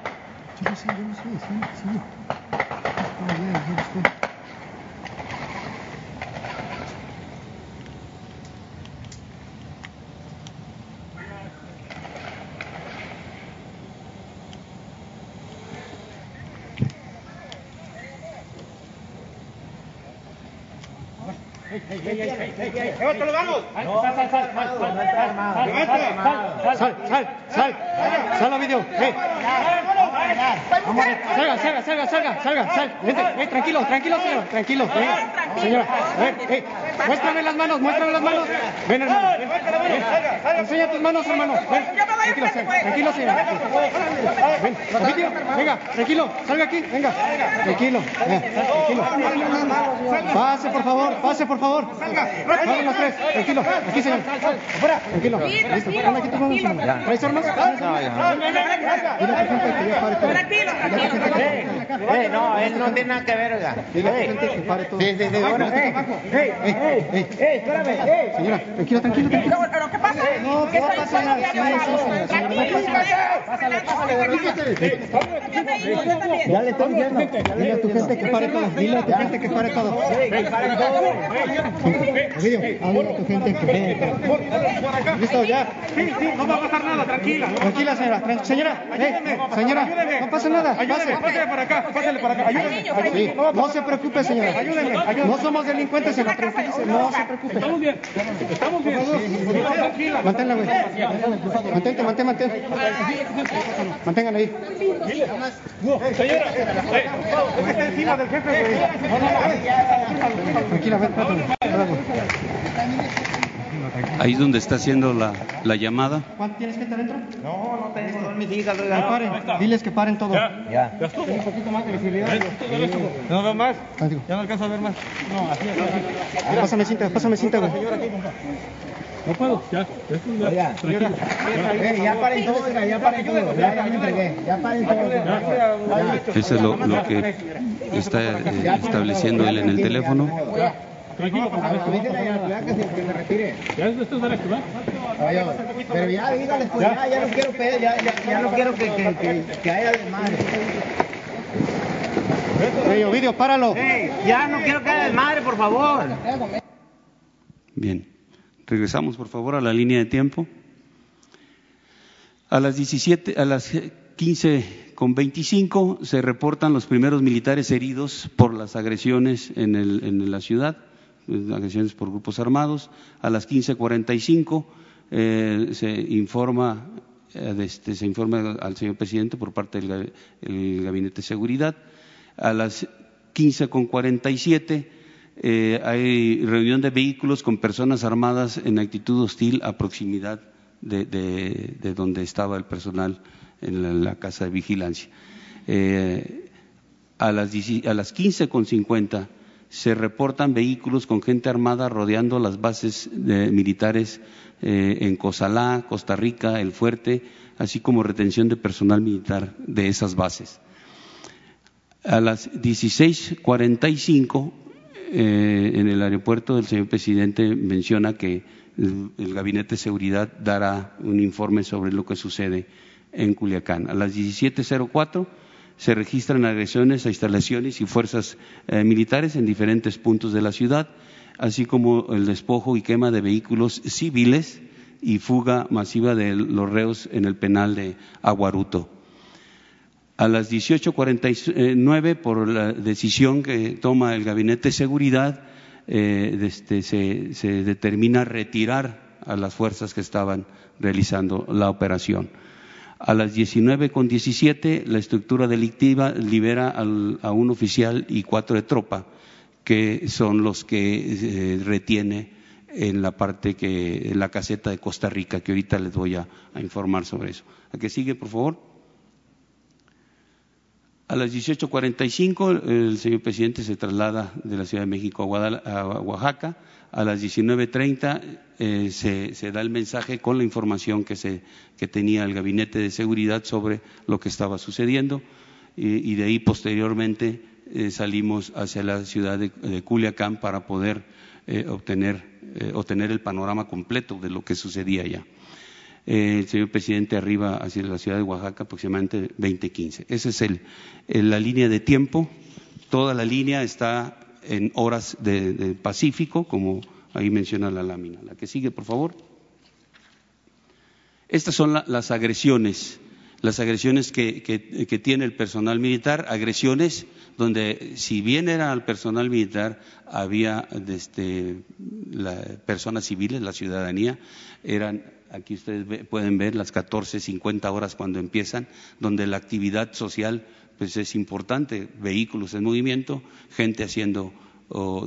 Vamos! ¡Sal, sal, sal! ¡Sal, sal, sal! ¡Sal a video! Salga, salga, salga, salga, salga, sal. Tranquilo, tranquilo, señor, tranquilo. Señora, muéstrame las manos, muéstrame las manos. Ven, hermano. Enseña tus manos, hermano. Tranquilo, tranquilo, señor. Ven, venga, tranquilo, salga aquí, venga. Tranquilo, tranquilo. Pase, por favor, pase, por favor. Vamos los tres, tranquilo, aquí, señor. Tranquilo, listo. Aquí tus manos, ¿Traes armas? Tranquilo, tranquilo. no, él no tiene nada que ver, oiga. Sí, sí, sí, bueno. ¡Ey, ey, ey! ¡Ey, Señora, tranquilo, tranquilo, tranquilo. ¿Pero qué pasa? No, no pasa nada. Ya le estoy diciendo. Dile a tu gente que pare todo. Dile a tu gente que pare todo. Dile a tu gente que pare. Listo, ya. Sí, sí, no va a pasar nada, tranquila. Tranquila, señora. Señora, señora, no pasa nada. Ayúdeme, pásale para acá, pásale para acá. Ayúdeme. No se preocupe, señora. Ayúdeme, No somos delincuentes, señora. No se preocupe. Estamos bien, estamos bien. Manténla, güey. Mantén, mantén. Manténganla ahí. Señora, está encima del jefe, Ahí es donde está haciendo la, la llamada. ¿Cuánto tienes gente adentro? No, no tengo, son mis hijas, oiga. Que paren, diles que paren todo. Ya. Ya. Ya estuvo. Un poquito más de visibilidad. No veo más. Ya no alcanzo a ver más. No, así, así. Pásame cinta, pásame cinta, güey. No puedo. Ya. Oiga, eh, ya paren todo, oiga, ya paren todo. Ya, ya me entregué. Ya paren todo. Eso es lo, lo que está eh, estableciendo él en el teléfono. Tranquilo, por favor. La placa que me retire. Ya esto es. Oye, Pero ya dígales, pues ya, ya no quiero pedir, ya, ya, ya no quiero que, que, que, que haya desmadre. Ey, Ovidio, páralo. Ey, ya no quiero que haya desmadre, por favor. Bien. Regresamos, por favor, a la línea de tiempo. A las 17, a las 15 con 25 se reportan los primeros militares heridos por las agresiones en, el, en la ciudad, eh, agresiones por grupos armados. A las 15.45 eh, se informa eh, este, se informa al señor presidente por parte del ga- el gabinete de seguridad. A las 15.47 eh, hay reunión de vehículos con personas armadas en actitud hostil a proximidad de, de- de donde estaba el personal en la, casa de vigilancia. Eh, a las, 10 a las 15.50 se reportan vehículos con gente armada rodeando las bases militares eh, en Cozalá, Costa Rica, El Fuerte, así como retención de personal militar de esas bases. A las 16.45 eh, en el aeropuerto el señor presidente menciona que el, Gabinete de Seguridad dará un informe sobre lo que sucede en Culiacán. A las 17.04 se registran agresiones a instalaciones y fuerzas eh, militares en diferentes puntos de la ciudad, así como el despojo y quema de vehículos civiles y fuga masiva de los reos en el penal de Aguaruto. A las 18.49, por la decisión que toma el Gabinete de Seguridad, eh, este, se, determina retirar a las fuerzas que estaban realizando la operación. A las 19 con 17, la estructura delictiva libera a un oficial y cuatro de tropa, que son los que eh, retiene en la parte que, en la caseta de Costa Rica, que ahorita les voy a, a informar sobre eso. ¿A qué sigue, por favor? A las 18.45 el señor presidente se traslada de la Ciudad de México a, a Oaxaca. A las 19.30 eh, se, da el mensaje con la información que, se, que tenía el Gabinete de Seguridad sobre lo que estaba sucediendo y, de ahí posteriormente eh, salimos hacia la ciudad de, Culiacán para poder eh, obtener, obtener el panorama completo de lo que sucedía allá eh, el señor presidente arriba hacia la ciudad de Oaxaca aproximadamente 2015. Esa es el, la línea de tiempo. Toda la línea está en horas de, Pacífico, como ahí menciona la lámina. La que sigue, por favor. Estas son la, las agresiones, las agresiones que, tiene el personal militar, agresiones donde si bien era al personal militar, había este, personas civiles, la ciudadanía, eran aquí ustedes pueden ver las 14, 50 horas cuando empiezan, donde la actividad social pues es importante, vehículos en movimiento, gente haciendo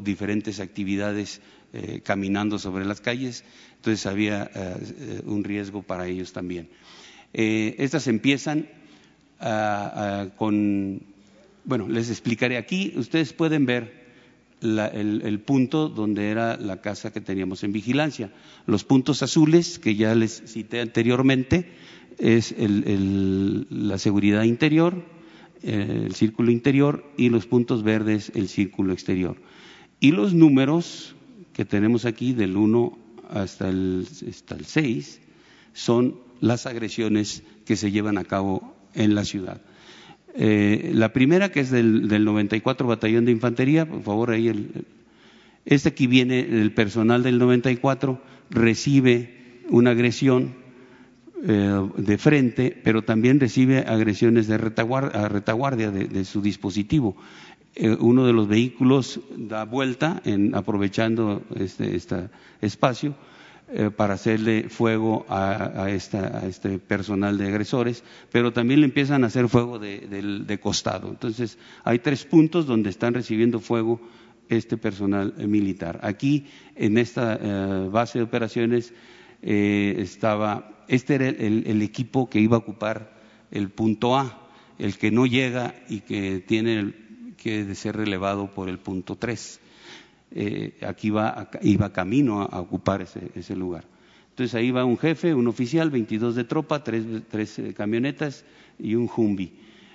diferentes actividades, eh, caminando sobre las calles, entonces había eh, un riesgo para ellos también. Eh, estas empiezan uh, uh, con, bueno, les explicaré aquí, ustedes pueden ver la, el, punto donde era la casa que teníamos en vigilancia. Los puntos azules, que ya les cité anteriormente, es el, la seguridad interior, eh, el círculo interior, y los puntos verdes, el círculo exterior. Y los números que tenemos aquí, del 1 hasta el, hasta el 6, son las agresiones que se llevan a cabo en la ciudad. Eh, la primera, que es del, del, 94 Batallón de Infantería, por favor, ahí el, este aquí viene el personal del 94, recibe una agresión eh, de frente, pero también recibe agresiones de retaguardia, retaguardia de, de, su dispositivo. Eh, uno de los vehículos da vuelta, en, aprovechando este, este espacio, eh, para hacerle fuego a, esta, a, este personal de agresores, pero también le empiezan a hacer fuego de, de, de, costado. Entonces, hay tres puntos donde están recibiendo fuego este personal militar. Aquí, en esta eh, base de operaciones, eh, estaba, este era el, el, equipo que iba a ocupar el punto A, el que no llega y que tiene que ser relevado por el punto 3 eh, aquí iba camino a, ocupar ese, lugar. Entonces ahí va un jefe, un oficial, 22 de tropa, tres, tres eh, camionetas y un Humvee.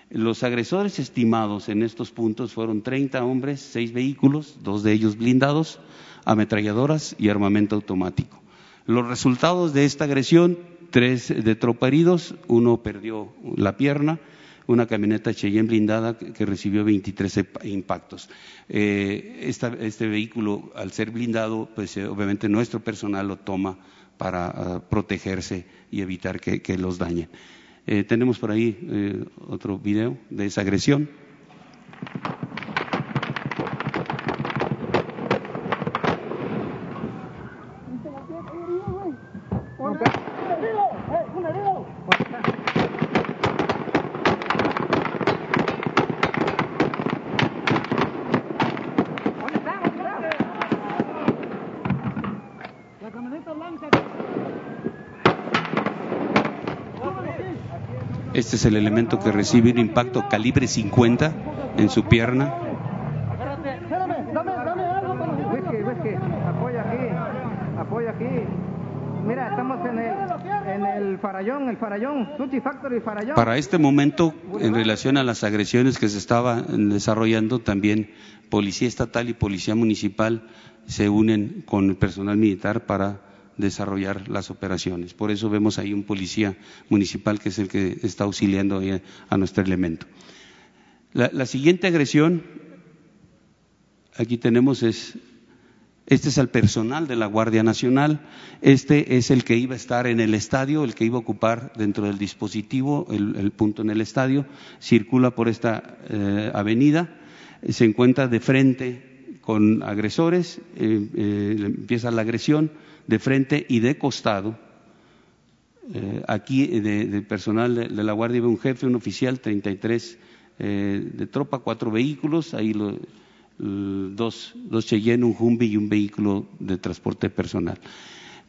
Los agresores estimados en estos puntos fueron 30 hombres, seis vehículos, dos de ellos blindados, ametralladoras y armamento automático. Los resultados de esta agresión, tres de tropa heridos, uno perdió la pierna, una camioneta Cheyenne blindada que recibió 23 impactos. Eh, este vehículo, al ser blindado, pues eh, obviamente nuestro personal lo toma para uh, protegerse y evitar que, los dañen. Eh, tenemos por ahí otro video de esa agresión. Este es el elemento que recibe un impacto calibre 50 en su pierna. Mira, el, Farallón, el Factory Farallón. Para este momento, en relación a las agresiones que se estaban desarrollando, también Policía Estatal y Policía Municipal se unen con el personal militar para desarrollar las operaciones. Por eso vemos ahí un policía municipal que es el que está auxiliando a nuestro elemento. La, siguiente agresión, aquí tenemos es este es el personal de la Guardia Nacional. Este es el que iba a estar en el estadio, el que iba a ocupar dentro del dispositivo el, el punto en el estadio. Circula por esta eh, avenida, se encuentra de frente con agresores, eh, eh, empieza la agresión de frente y de costado. Eh, aquí de, de, personal de, la Guardia un jefe, un oficial, 33 de tropa, cuatro vehículos, ahí dos, dos Cheyenne, un Humvee y un vehículo de transporte personal.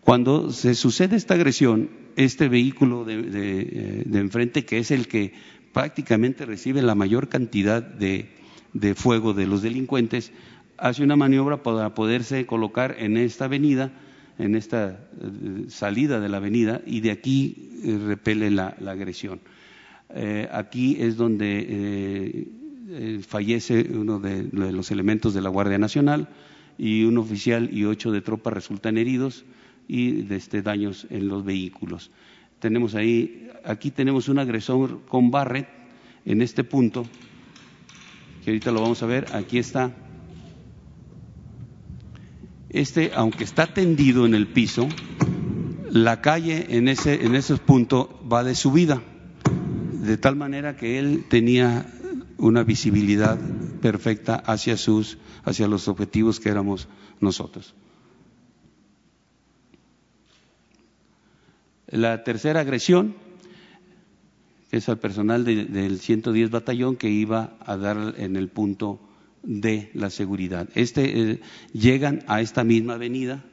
Cuando se sucede esta agresión, este vehículo de, de, de enfrente, que es el que prácticamente recibe la mayor cantidad de, de fuego de los delincuentes, hace una maniobra para poderse colocar en esta avenida, en esta eh, salida de la avenida, y de aquí eh, repele la, la agresión. Eh, aquí es donde fallece uno de, los elementos de la Guardia Nacional y un oficial y ocho de tropa resultan heridos y de este, daños en los vehículos. Tenemos ahí, aquí tenemos un agresor con Barrett en este punto, que ahorita lo vamos a ver, aquí está. Este, aunque está tendido en el piso, la calle en ese, en ese punto va de subida, de tal manera que él tenía una visibilidad perfecta hacia sus, hacia los objetivos que éramos nosotros. La tercera agresión es al personal de, del 110 batallón que iba a dar en el punto de la seguridad. Este eh, llegan a esta misma avenida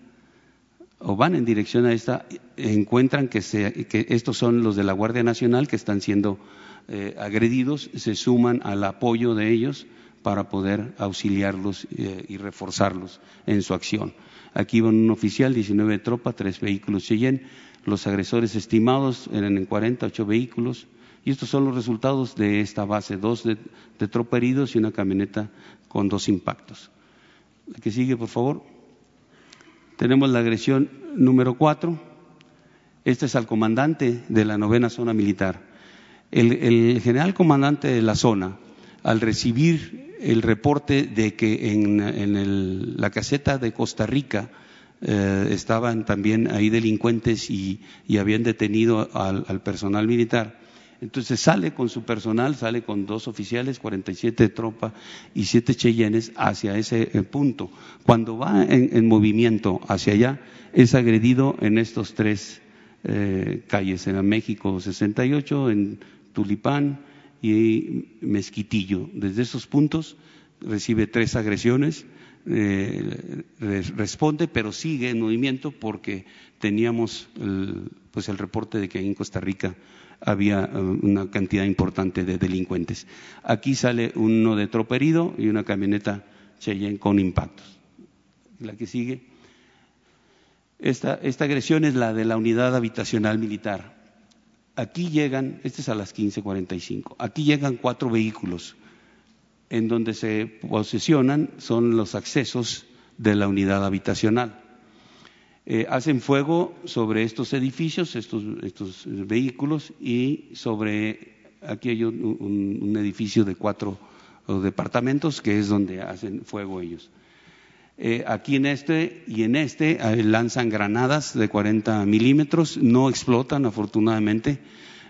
o van en dirección a esta, encuentran que, se, que estos son los de la Guardia Nacional que están siendo eh, agredidos se suman al apoyo de ellos para poder auxiliarlos eh, y reforzarlos en su acción. Aquí van un oficial, 19 tropas, tres vehículos Cheyenne. Los agresores estimados eran en 48 vehículos. Y estos son los resultados de esta base: dos de, tropa heridos y una camioneta con dos impactos. La que sigue, por favor. Tenemos la agresión número cuatro. Este es al comandante de la novena zona militar el, general comandante de la zona, al recibir el reporte de que en, la caseta de Costa Rica eh, estaban también ahí delincuentes y, habían detenido al, personal militar, entonces sale con su personal, sale con dos oficiales, 47 de tropa y siete cheyennes hacia ese eh, punto. Cuando va en, en, movimiento hacia allá, es agredido en estos tres eh, calles, en México 68, en Tulipán y Mezquitillo. Desde esos puntos recibe tres agresiones, eh, responde, pero sigue en movimiento porque teníamos el, pues el reporte de que en Costa Rica había uh, una cantidad importante de delincuentes. Aquí sale uno de tropa herido y una camioneta Cheyenne con impactos. La que sigue. Esta, esta agresión es la de la unidad habitacional militar. Aquí llegan, este es a las 15:45, aquí llegan cuatro vehículos en donde se posesionan son los accesos de la unidad habitacional. Eh, hacen fuego sobre estos edificios, estos, vehículos y sobre, aquí hay un, edificio de cuatro departamentos que es donde hacen fuego ellos. Eh, aquí en este y en este lanzan granadas de 40 milímetros, no explotan afortunadamente,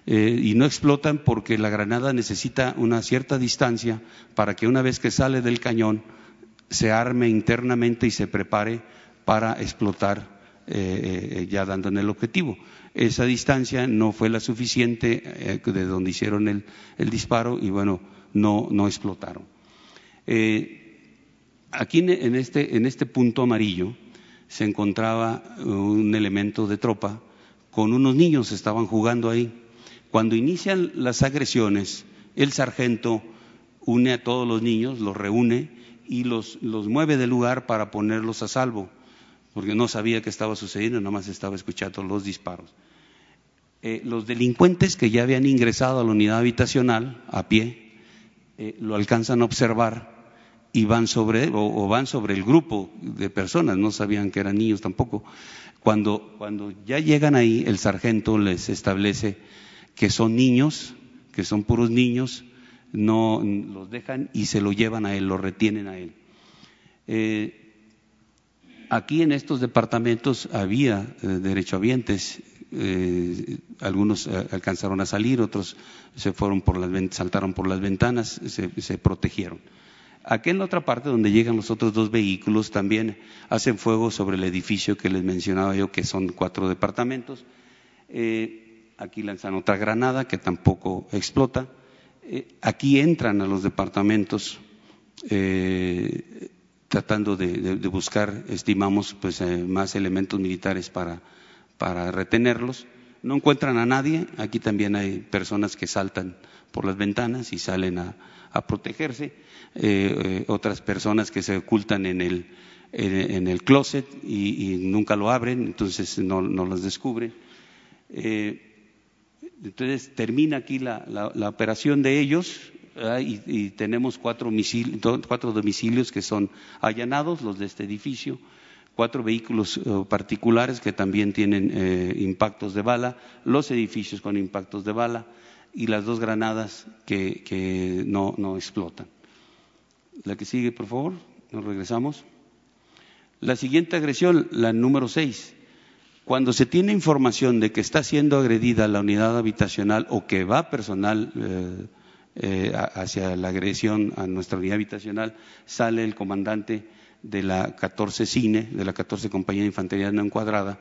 eh, y no explotan porque la granada necesita una cierta distancia para que una vez que sale del cañón se arme internamente y se prepare para explotar eh, ya dando en el objetivo. Esa distancia no fue la suficiente eh, de donde hicieron el, disparo y bueno, no, no explotaron. Eh, aquí en este, en este punto amarillo se encontraba un elemento de tropa con unos niños, estaban jugando ahí. Cuando inician las agresiones, el sargento une a todos los niños, los reúne y los, los mueve del lugar para ponerlos a salvo, porque no sabía qué estaba sucediendo, nada más estaba escuchando los disparos. Eh, los delincuentes que ya habían ingresado a la unidad habitacional a pie eh, lo alcanzan a observar y van sobre o, van sobre el grupo de personas, no sabían que eran niños tampoco. Cuando, cuando ya llegan ahí, el sargento les establece que son niños, que son puros niños, no los dejan y se lo llevan a él, lo retienen a él. Eh, aquí en estos departamentos había eh, derechohabientes, eh, algunos eh, alcanzaron a salir, otros se fueron por las, saltaron por las ventanas, se, protegieron. Aquí en la otra parte, donde llegan los otros dos vehículos, también hacen fuego sobre el edificio que les mencionaba yo, que son cuatro departamentos. Eh, aquí lanzan otra granada que tampoco explota. Eh, aquí entran a los departamentos tratando de, buscar, estimamos, pues eh, más elementos militares para, para retenerlos. No encuentran a nadie. Aquí también hay personas que saltan por las ventanas y salen a, protegerse, eh, eh, otras personas que se ocultan en el, en, en el closet y, nunca lo abren, entonces no, no las descubren. Entonces termina aquí la, la, la operación de ellos y, y, tenemos cuatro, misil, cuatro domicilios que son allanados, los de este edificio, cuatro vehículos uh, particulares que también tienen eh, impactos de bala, los edificios con impactos de bala, y las dos granadas que, que no, no, explotan. La que sigue, por favor, nos regresamos. La siguiente agresión, la número seis. Cuando se tiene información de que está siendo agredida la unidad habitacional o que va personal eh, eh, hacia la agresión a nuestra unidad habitacional, sale el comandante de la 14 CINE, de la 14 Compañía de Infantería No Encuadrada,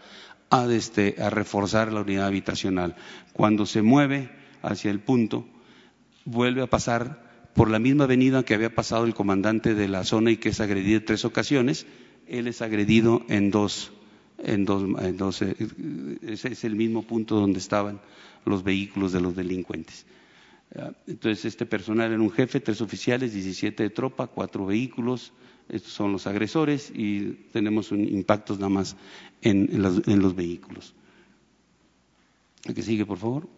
a, este, a reforzar la unidad habitacional. Cuando se mueve, hacia el punto, vuelve a pasar por la misma avenida que había pasado el comandante de la zona y que es agredido en tres ocasiones, él es agredido en dos, en dos, en dos eh, es el mismo punto donde estaban los vehículos de los delincuentes. Entonces, este personal era un jefe, tres oficiales, 17 de tropa, cuatro vehículos, estos son los agresores y tenemos un, impactos nada más en, en, los, vehículos. El que sigue, por favor.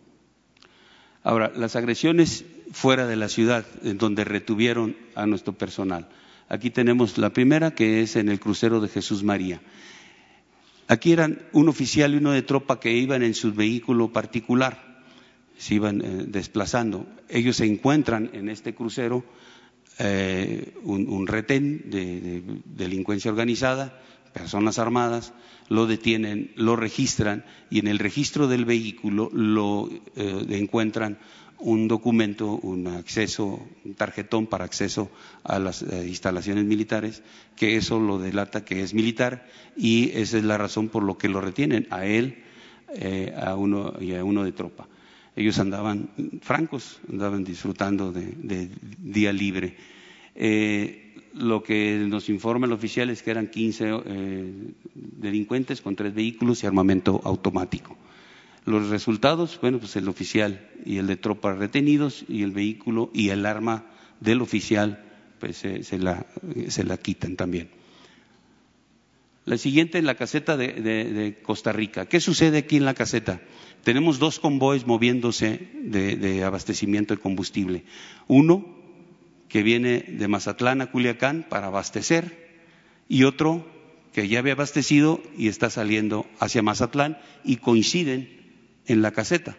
Ahora, las agresiones fuera de la ciudad, en donde retuvieron a nuestro personal. Aquí tenemos la primera, que es en el crucero de Jesús María. Aquí eran un oficial y uno de tropa que iban en su vehículo particular, se iban eh, desplazando. Ellos se encuentran en este crucero eh, un, retén de, de delincuencia organizada, personas armadas, lo detienen, lo registran y en el registro del vehículo lo eh, encuentran un documento, un acceso, un tarjetón para acceso a las instalaciones militares, que eso lo delata que es militar y esa es la razón por lo que lo retienen, a él y a uno de tropa. Ellos andaban francos, andaban disfrutando de, día libre. Eh, lo que nos informa el oficial es que eran 15 eh, delincuentes con tres vehículos y armamento automático. Los resultados, bueno, pues el oficial y el de tropas retenidos y el vehículo y el arma del oficial, pues eh, se, la, se, la, quitan también. La siguiente, la caseta de, Costa Rica. ¿Qué sucede aquí en la caseta? Tenemos dos convoys moviéndose de, abastecimiento de combustible. Uno que viene de Mazatlán a Culiacán para abastecer y otro que ya había abastecido y está saliendo hacia Mazatlán y coinciden en la caseta.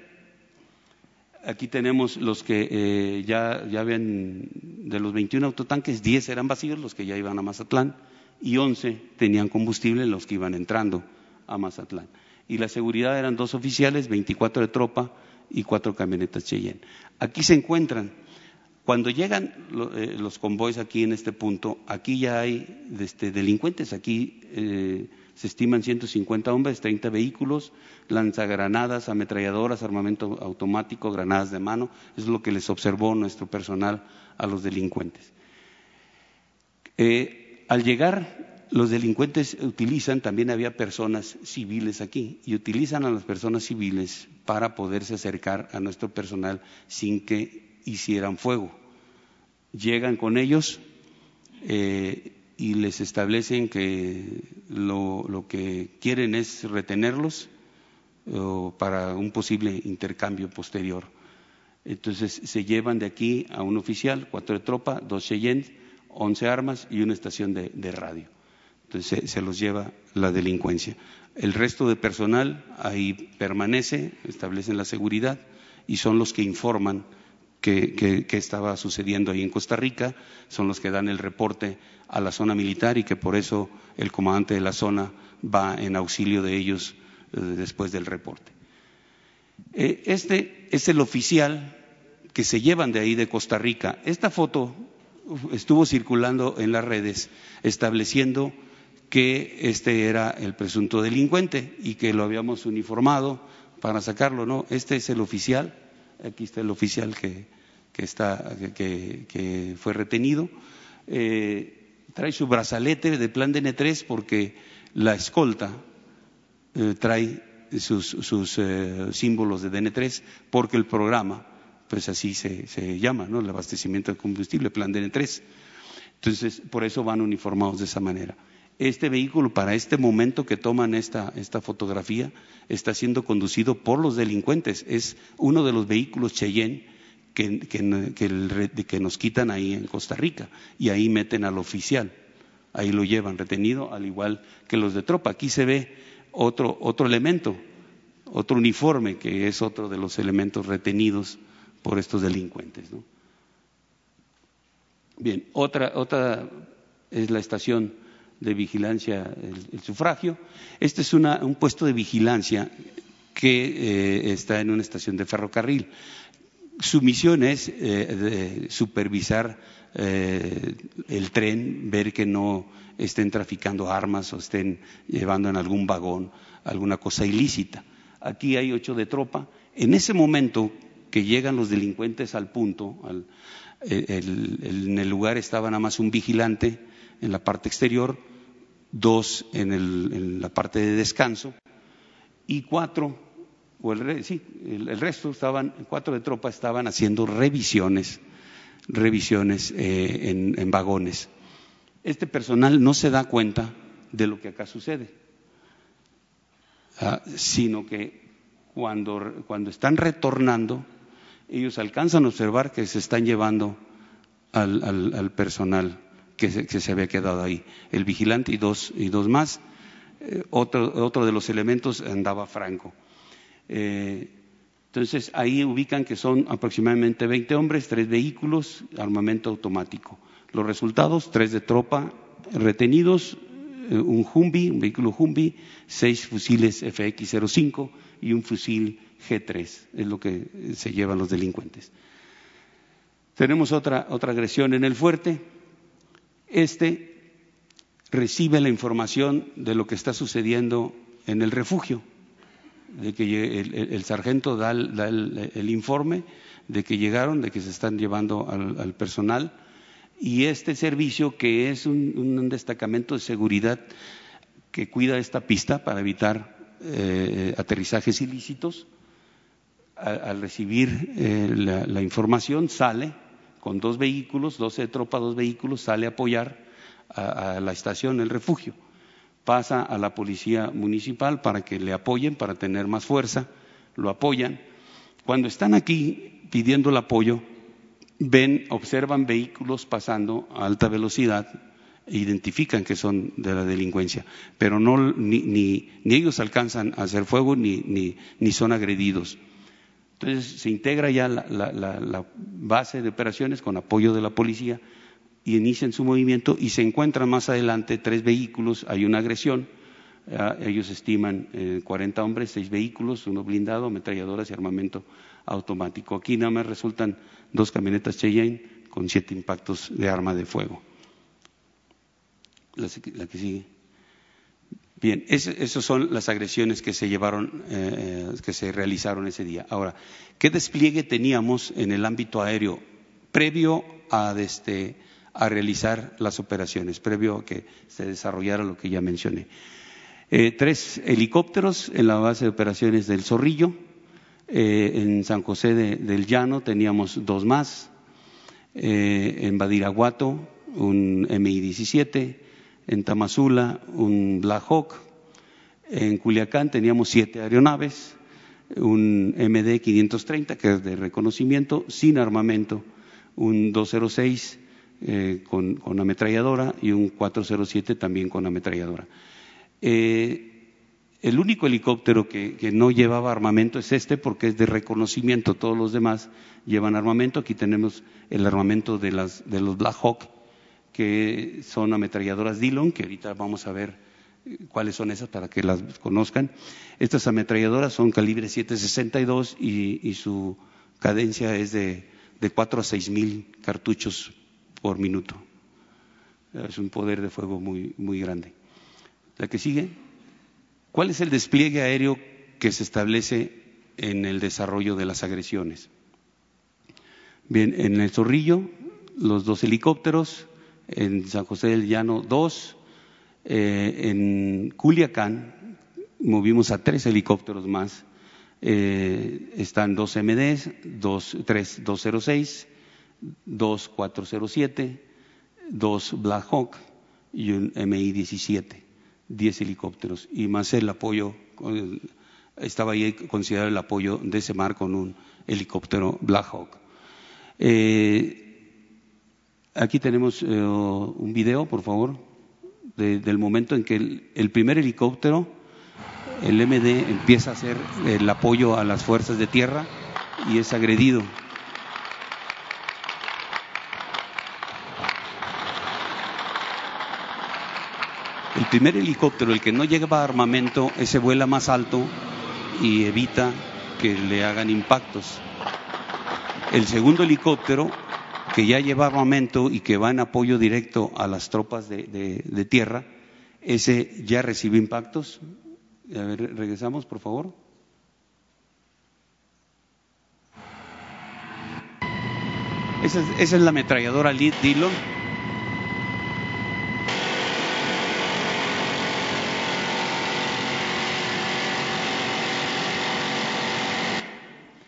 Aquí tenemos los que eh, ya, ya habían, de los 21 autotanques, 10 eran vacíos, los que ya iban a Mazatlán, y 11 tenían combustible, los que iban entrando a Mazatlán. Y la seguridad eran dos oficiales, 24 de tropa y cuatro camionetas Cheyenne. Aquí se encuentran cuando llegan eh, los convoys aquí en este punto, aquí ya hay este, delincuentes, aquí eh, se estiman 150 hombres, 30 vehículos, lanzagranadas, ametralladoras, armamento automático, granadas de mano, es lo que les observó nuestro personal a los delincuentes. Eh, al llegar, los delincuentes utilizan, también había personas civiles aquí, y utilizan a las personas civiles para poderse acercar a nuestro personal sin que hicieran fuego. Llegan con ellos eh, y les establecen que lo, que quieren es retenerlos para un posible intercambio posterior. Entonces se llevan de aquí a un oficial, cuatro de tropa, dos Cheyenne, 11 armas y una estación de radio. Entonces se, los lleva la delincuencia. El resto de personal ahí permanece, establecen la seguridad y son los que informan que, estaba sucediendo ahí en Costa Rica, son los que dan el reporte a la zona militar y que por eso el comandante de la zona va en auxilio de ellos eh, después del reporte. Eh, Este es el oficial que se llevan de ahí de Costa Rica. Esta foto estuvo circulando en las redes estableciendo que este era el presunto delincuente y que lo habíamos uniformado para sacarlo. No, este es el oficial. Aquí está el oficial que, que está, que, que fue retenido. Eh, trae su brazalete de plan de N3 porque la escolta eh, trae sus, sus, eh, símbolos de DN3 porque el programa, pues así se, se llama, ¿no? El abastecimiento de combustible, plan DN3. Entonces, por eso van uniformados de esa manera. Este vehículo, para este momento que toman esta, esta fotografía, está siendo conducido por los delincuentes. Es uno de los vehículos Cheyenne que, que- que nos quitan ahí en Costa Rica y ahí meten al oficial. Ahí lo llevan retenido, al igual que los de tropa. Aquí se ve otro, otro elemento, otro uniforme, que es otro de los elementos retenidos por estos delincuentes. Bien, otra, otra es la estación de vigilancia, el, sufragio. Este es una- un puesto de vigilancia que eh, está en una estación de ferrocarril. Su misión es eh, supervisar eh, el tren, ver que no estén traficando armas o estén llevando en algún vagón alguna cosa ilícita. Aquí hay ocho de tropa. En ese momento que llegan los delincuentes al punto, al- el- en el lugar estaba nada más un vigilante en la parte exterior, dos en, el- en la parte de descanso y cuatro, o el, sí, el, el resto estaban, cuatro de tropa estaban haciendo revisiones, revisiones eh, en, vagones. Este personal no se da cuenta de lo que acá sucede, ah, sino que cuando, cuando están retornando, ellos alcanzan a observar que se están llevando al personal que se, que se había quedado ahí, el vigilante y dos, y dos más. Eh, otro, otro de los elementos andaba franco. Eh, entonces ahí ubican que son aproximadamente 20 hombres, tres vehículos, armamento automático. Los resultados, tres de tropa retenidos, eh, un Humvee, un vehículo Humvee, seis fusiles FX-05 y un fusil G3, es lo que se llevan los delincuentes. Tenemos otra, otra agresión en el fuerte. Este recibe la información de lo que está sucediendo en el refugio, de que el, sargento da, el, informe de que llegaron, de que se están llevando al, al personal, y este servicio, que es un, destacamento de seguridad que cuida esta pista para evitar eh, aterrizajes ilícitos, al recibir eh, la información sale con dos vehículos, 12 de tropa, dos vehículos, sale a apoyar a, la estación, el refugio. Pasa a la policía municipal para que le apoyen, para tener más fuerza, lo apoyan. Cuando están aquí pidiendo el apoyo, ven, observan vehículos pasando a alta velocidad identifican que son de la delincuencia, pero no, ni, ni- ni ellos alcanzan a hacer fuego ni, ni son agredidos. Entonces se integra ya la, base de operaciones con apoyo de la policía y inician su movimiento y se encuentran más adelante tres vehículos, hay una agresión, ellos estiman eh, 40 hombres, seis vehículos, uno blindado, ametralladoras y armamento automático. Aquí nada más resultan dos camionetas Cheyenne con siete impactos de arma de fuego. La que sigue. Bien, esas son las agresiones que se llevaron, eh, que se realizaron ese día. Ahora, ¿qué despliegue teníamos en el ámbito aéreo previo a, este, a realizar las operaciones, previo a que se desarrollara lo que ya mencioné? Eh, tres helicópteros en la base de operaciones del Zorrillo, eh, en San José de- del Llano teníamos dos más, eh, en Badiraguato un MI-17, en Tamazula un Black Hawk, en Culiacán teníamos siete aeronaves, un MD-530 que es de reconocimiento, sin armamento, un 206 eh, con, ametralladora y un 407 también con ametralladora. Eh, el único helicóptero que, no llevaba armamento es este porque es de reconocimiento, todos los demás llevan armamento. Aquí tenemos el armamento de los Black Hawk, que son ametralladoras Dillon, que ahorita vamos a ver cuáles son esas para que las conozcan. Estas ametralladoras son calibre 7.62 y, y su cadencia es de, de 4 a 6 mil cartuchos por minuto. Es un poder de fuego muy, muy grande. La que sigue. ¿Cuál es el despliegue aéreo que se establece en el desarrollo de las agresiones? Bien, en el Zorrillo, los dos helicópteros, en San José del Llano, dos, eh, en Culiacán movimos a tres helicópteros más, eh, están dos MDs, dos, tres 206, dos 407, dos Black Hawk y un MI-17, 10 helicópteros y más el apoyo, estaba ahí considerado el apoyo de ese mar con un helicóptero Black Hawk. Eh, aquí tenemos eh, un video, por favor, de, del momento en que el, el primer helicóptero el MD empieza a hacer el apoyo a las fuerzas de tierra y es agredido. El primer helicóptero, el que no lleva armamento, ese vuela más alto y evita que le hagan impactos. El segundo helicóptero, que ya lleva armamento y que va en apoyo directo a las tropas de, de, tierra, ese ya recibe impactos, a ver, regresamos, por favor. Esa es, esa es la ametralladora Dillon.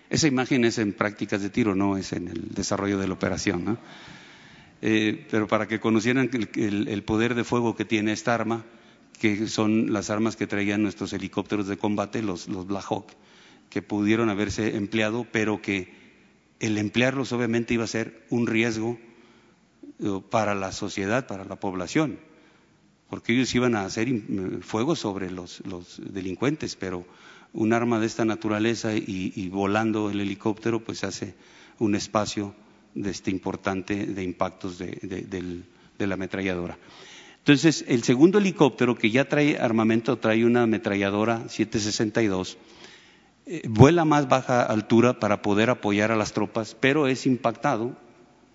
Esa imagen es en prácticas de tiro, no es en el desarrollo de la operación. ¿no? Eh, pero para que conocieran el, poder de fuego que tiene esta arma, que son las armas que traían nuestros helicópteros de combate, los, Black Hawk, que pudieron haberse empleado, pero que el emplearlos obviamente iba a ser un riesgo eh, para la sociedad, para la población, porque ellos iban a hacer fuego sobre los delincuentes, pero un arma de esta naturaleza y, volando el helicóptero, pues hace un espacio de este importante de impactos de, la ametralladora. Entonces, el segundo helicóptero, que ya trae armamento, trae una ametralladora 762, eh, vuela más baja altura para poder apoyar a las tropas, pero es impactado,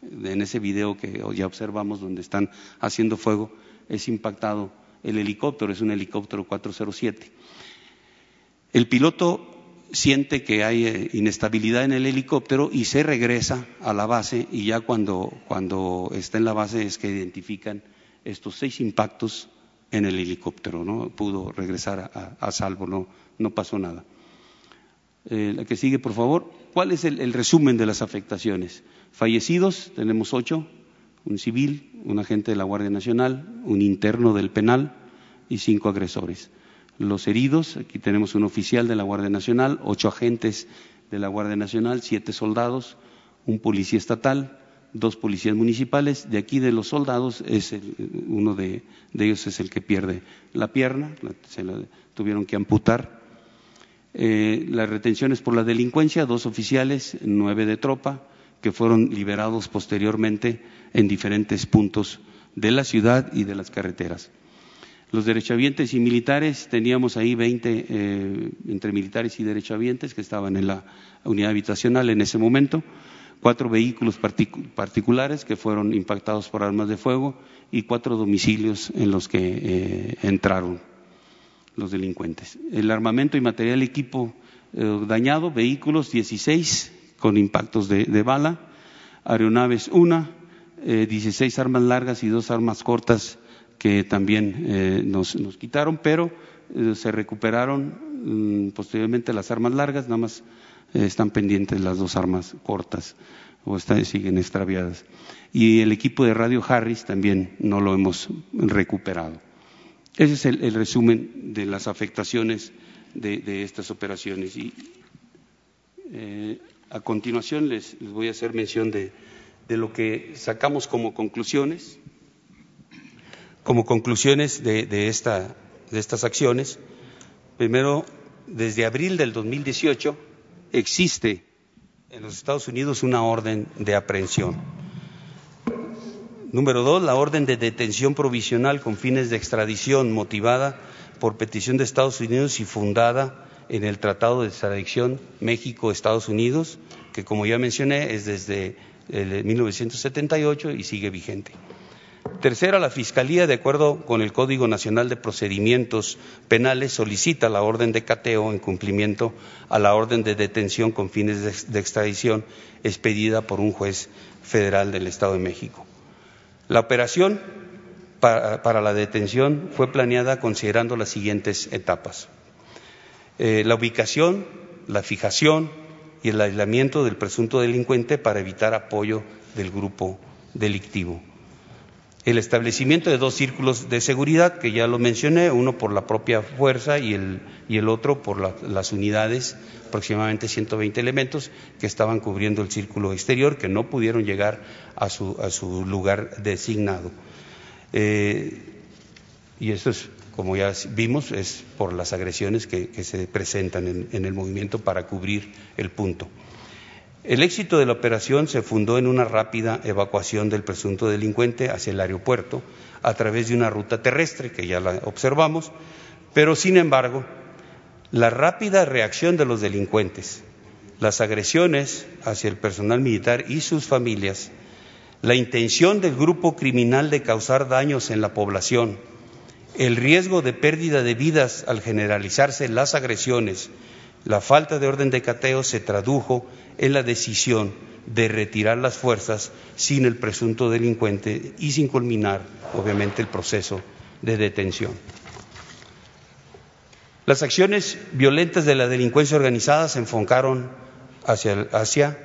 en ese video que ya observamos donde están haciendo fuego, es impactado el helicóptero, es un helicóptero 407. El piloto siente que hay eh, inestabilidad en el helicóptero y se regresa a la base y ya cuando, cuando está en la base es que identifican estos seis impactos en el helicóptero, ¿no? Pudo regresar a, salvo, no, no pasó nada. Eh, la que sigue, por favor. ¿Cuál es el, resumen de las afectaciones? Fallecidos, tenemos ocho, un civil, un agente de la Guardia Nacional, un interno del penal y cinco agresores. Los heridos, aquí tenemos un oficial de la Guardia Nacional, ocho agentes de la Guardia Nacional, siete soldados, un policía estatal, dos policías municipales. De aquí de los soldados, es el, uno de, ellos es el que pierde la pierna, se la tuvieron que amputar. Eh, las retenciones por la delincuencia, dos oficiales, nueve de tropa, que fueron liberados posteriormente en diferentes puntos de la ciudad y de las carreteras. Los derechohabientes y militares, teníamos ahí 20 eh, entre militares y derechohabientes que estaban en la unidad habitacional en ese momento cuatro vehículos partic particulares que fueron impactados por armas de fuego y cuatro domicilios en los que eh, entraron los delincuentes. El armamento y material equipo eh, dañado, vehículos 16 con impactos de, de bala, aeronaves una, eh, 16 armas largas y dos armas cortas que también eh, nos, nos, quitaron, pero eh, se recuperaron mmm, posteriormente las armas largas, nada más están pendientes las dos armas cortas o están, siguen extraviadas. Y el equipo de Radio Harris también no lo hemos recuperado. Ese es el, el resumen de las afectaciones de, de estas operaciones. Y eh, a continuación les, les, voy a hacer mención de, de lo que sacamos como conclusiones, como conclusiones de, esta, de estas acciones. Primero, desde abril del 2018 existe en los Estados Unidos una orden de aprehensión. Número dos, la orden de detención provisional con fines de extradición motivada por petición de Estados Unidos y fundada en el Tratado de Extradición México-Estados Unidos, que como ya mencioné es desde el 1978 y sigue vigente. Tercera, la Fiscalía, de acuerdo con el Código Nacional de Procedimientos Penales, solicita la orden de cateo en cumplimiento a la orden de detención con fines de extradición expedida por un juez federal del Estado de México. La operación para, la detención fue planeada considerando las siguientes etapas. Eh, la ubicación, la fijación y el aislamiento del presunto delincuente para evitar apoyo del grupo delictivo el establecimiento de dos círculos de seguridad, que ya lo mencioné, uno por la propia fuerza y el, y el otro por la, las unidades, aproximadamente 120 elementos, que estaban cubriendo el círculo exterior, que no pudieron llegar a su, a su lugar designado. Eh, y esto es, como ya vimos, es por las agresiones que, se presentan en, en el movimiento para cubrir el punto. El éxito de la operación se fundó en una rápida evacuación del presunto delincuente hacia el aeropuerto a través de una ruta terrestre, que ya la observamos, pero sin embargo, la rápida reacción de los delincuentes, las agresiones hacia el personal militar y sus familias, la intención del grupo criminal de causar daños en la población, el riesgo de pérdida de vidas al generalizarse las agresiones, la falta de orden de cateo se tradujo en la decisión de retirar las fuerzas sin el presunto delincuente y sin culminar, obviamente, el proceso de detención. Las acciones violentas de la delincuencia organizada se enfocaron hacia,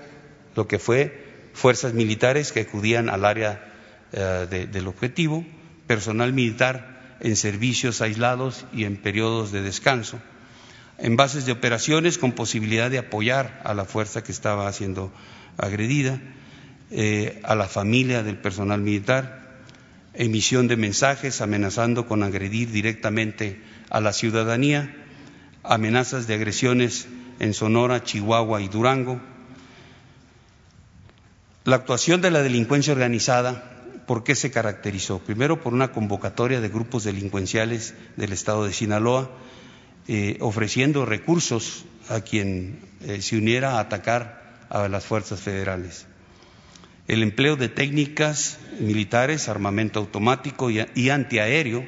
lo que fue fuerzas militares que acudían al área eh, de, del objetivo, personal militar en servicios aislados y en periodos de descanso, en bases de operaciones con posibilidad de apoyar a la fuerza que estaba siendo agredida, eh, a la familia del personal militar, emisión de mensajes amenazando con agredir directamente a la ciudadanía, amenazas de agresiones en Sonora, Chihuahua y Durango. La actuación de la delincuencia organizada, ¿por qué se caracterizó? Primero, por una convocatoria de grupos delincuenciales del estado de Sinaloa, eh, ofreciendo recursos a quien eh, se uniera a atacar a las fuerzas federales. El empleo de técnicas militares, armamento automático y, antiaéreo,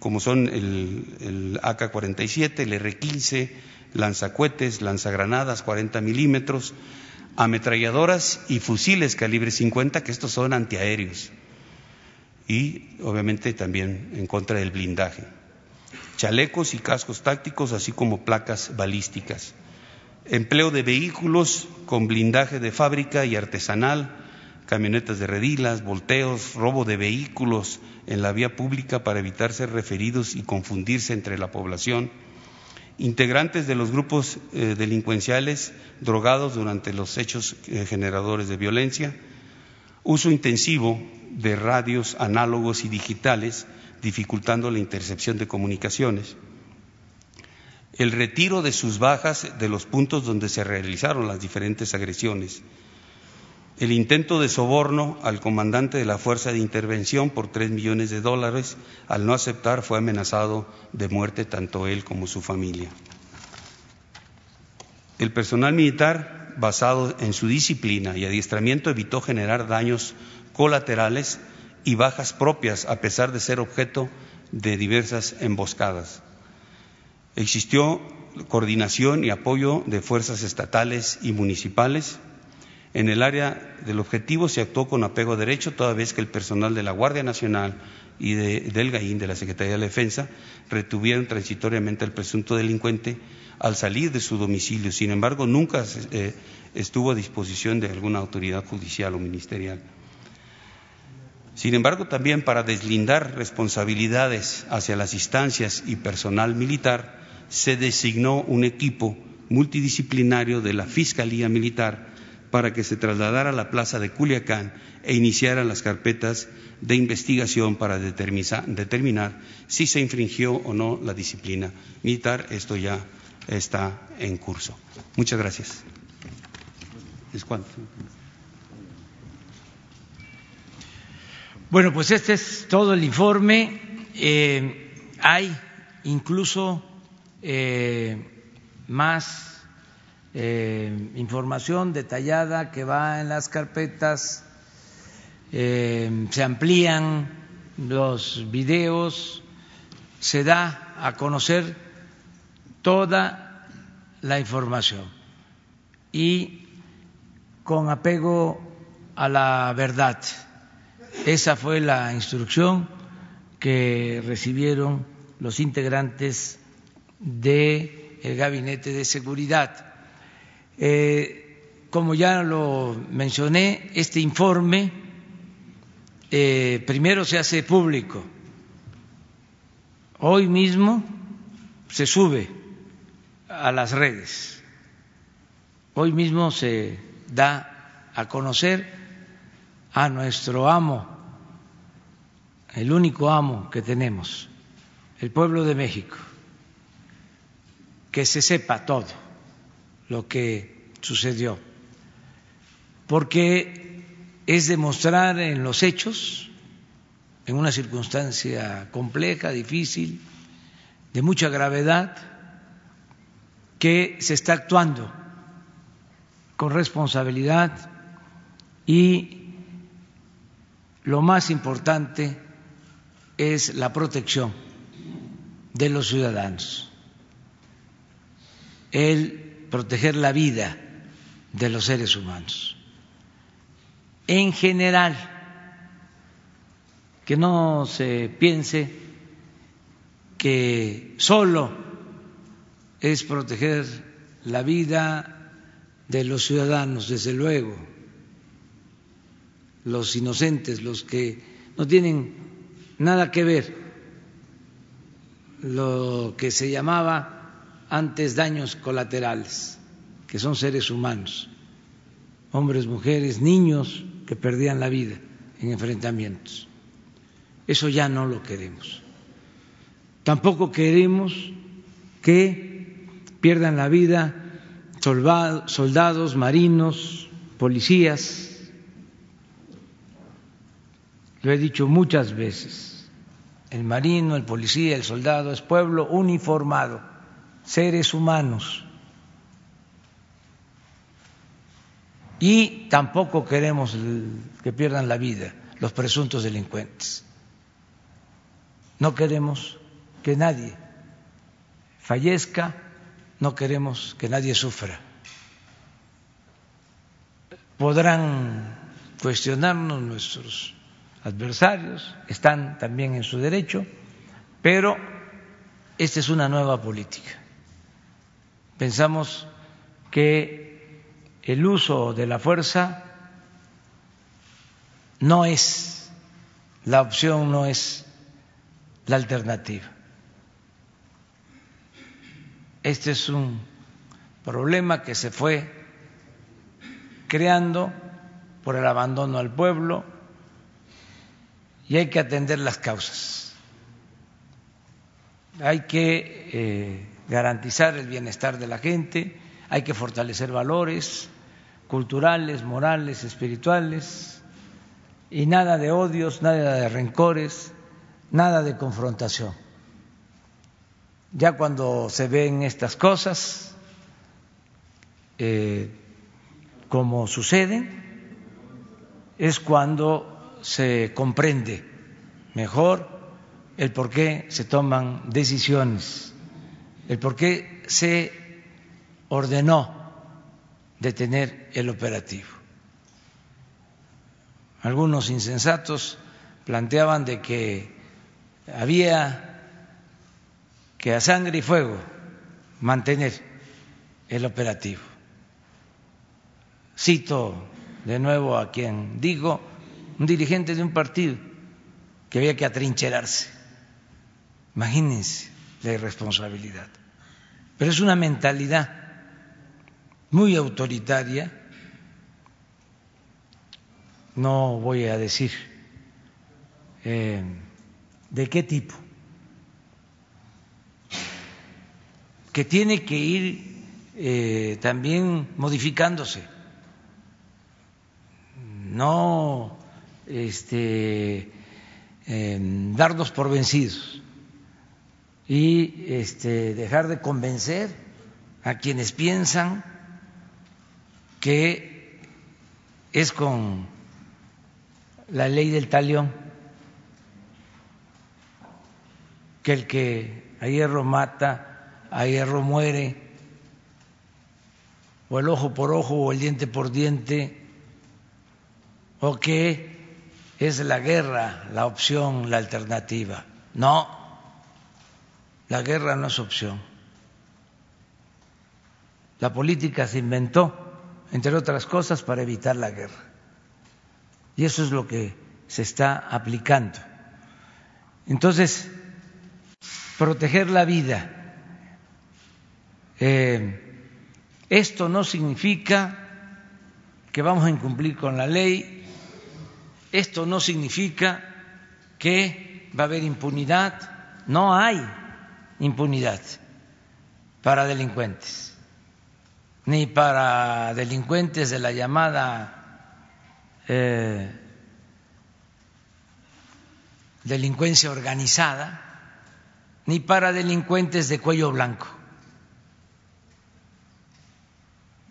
como son el, el AK-47, el R-15, lanzacuetes, lanzagranadas 40 milímetros, ametralladoras y fusiles calibre 50, que estos son antiaéreos, y obviamente también en contra del blindaje chalecos y cascos tácticos, así como placas balísticas. Empleo de vehículos con blindaje de fábrica y artesanal, camionetas de redilas, volteos, robo de vehículos en la vía pública para evitar ser referidos y confundirse entre la población. Integrantes de los grupos eh, delincuenciales drogados durante los hechos eh, generadores de violencia. Uso intensivo de radios análogos y digitales dificultando la intercepción de comunicaciones, el retiro de sus bajas de los puntos donde se realizaron las diferentes agresiones, el intento de soborno al comandante de la Fuerza de Intervención por tres millones de dólares, al no aceptar fue amenazado de muerte tanto él como su familia. El personal militar, basado en su disciplina y adiestramiento, evitó generar daños colaterales y bajas propias, a pesar de ser objeto de diversas emboscadas. Existió coordinación y apoyo de fuerzas estatales y municipales. En el área del objetivo se actuó con apego a derecho, toda vez que el personal de la Guardia Nacional y de, del GAIN, de la Secretaría de la Defensa, retuvieron transitoriamente al presunto delincuente al salir de su domicilio. Sin embargo, nunca eh, estuvo a disposición de alguna autoridad judicial o ministerial. Sin embargo, también para deslindar responsabilidades hacia las instancias y personal militar, se designó un equipo multidisciplinario de la Fiscalía Militar para que se trasladara a la plaza de Culiacán e iniciaran las carpetas de investigación para determinar si se infringió o no la disciplina militar. Esto ya está en curso. Muchas gracias. ¿Es? Bueno, pues este es todo el informe. Eh, hay incluso eh, más eh, información detallada que va en las carpetas, se amplían los videos, se da a conocer toda la información y con apego a la verdad. Esa fue la instrucción que recibieron los integrantes del gabinete de seguridad. Eh, como ya lo mencioné, este informe eh, primero se hace público. Hoy mismo se sube a las redes. Hoy mismo se da a conocer a nuestro amo, el único amo que tenemos, el pueblo de México, que se sepa todo lo que sucedió, porque es demostrar en los hechos, en una circunstancia compleja, difícil, de mucha gravedad, que se está actuando con responsabilidad y lo más importante es la protección de los ciudadanos, el proteger la vida de los seres humanos. En general, que no se piense que solo es proteger la vida de los ciudadanos, desde luego, los inocentes, los que no tienen nada que ver, lo que se llamaba antes daños colaterales, que son seres humanos, hombres, mujeres, niños que perdían la vida en enfrentamientos. Eso ya no lo queremos. Tampoco queremos que pierdan la vida soldados, marinos, policías, lo he dicho muchas veces, el marino, el policía, el soldado es pueblo uniformado, seres humanos. Y tampoco queremos que pierdan la vida los presuntos delincuentes. No queremos que nadie fallezca, no queremos que nadie sufra. Podrán cuestionarnos nuestros adversarios, están también en su derecho, pero esta es una nueva política. Pensamos que el uso de la fuerza no es la opción, no es la alternativa. Este es un problema que se fue creando por el abandono al pueblo, y hay que atender las causas. Hay que eh, garantizar el bienestar de la gente, hay que fortalecer valores culturales, morales, espirituales, y nada de odios, nada de rencores, nada de confrontación. Ya cuando se ven estas cosas, eh, como suceden, es cuando se comprende mejor el por qué se toman decisiones, el por qué se ordenó detener el operativo. Algunos insensatos planteaban de que había que a sangre y fuego mantener el operativo. Cito de nuevo a quien digo, un dirigente de un partido que había que atrincherarse. Imagínense la irresponsabilidad. Pero es una mentalidad muy autoritaria no voy a decir eh, de qué tipo, que tiene que ir eh, también modificándose, no este, eh, darnos por vencidos y este, dejar de convencer a quienes piensan que es con la ley del talión que el que a hierro mata, a hierro muere, o el ojo por ojo o el diente por diente, o que es la guerra la opción, la alternativa. No, la guerra no es opción. La política se inventó, entre otras cosas, para evitar la guerra. Y eso es lo que se está aplicando. Entonces, proteger la vida. Eh, esto no significa que vamos a incumplir con la ley, esto no significa que va a haber impunidad, no hay impunidad para delincuentes, ni para delincuentes de la llamada eh, delincuencia organizada, ni para delincuentes de cuello blanco.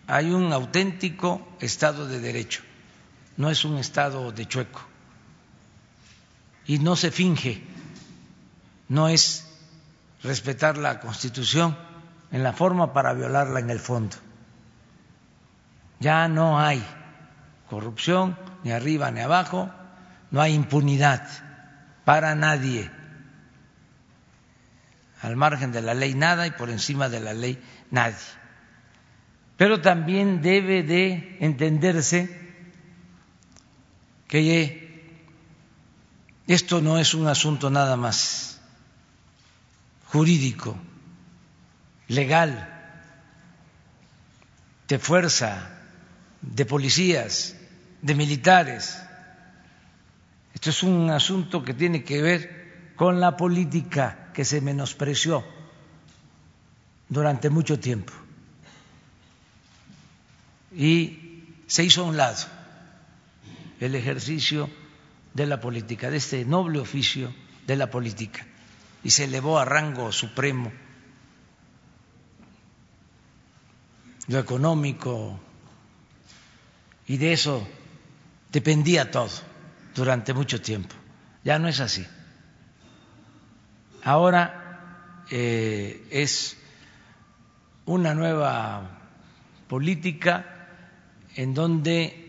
Hay un auténtico Estado de Derecho, no es un Estado de chueco. Y no se finge, no es respetar la Constitución en la forma para violarla en el fondo. Ya no hay corrupción, ni arriba ni abajo, no hay impunidad para nadie al margen de la ley nada y por encima de la ley nadie. Pero también debe de entenderse que esto no es un asunto nada más jurídico, legal, de fuerza, de policías, de militares. Esto es un asunto que tiene que ver con la política que se menospreció durante mucho tiempo y se hizo a un lado el ejercicio de la política, de este noble oficio de la política, y se elevó a rango supremo lo económico, y de eso dependía todo durante mucho tiempo. Ya no es así. Ahora eh, es una nueva política en donde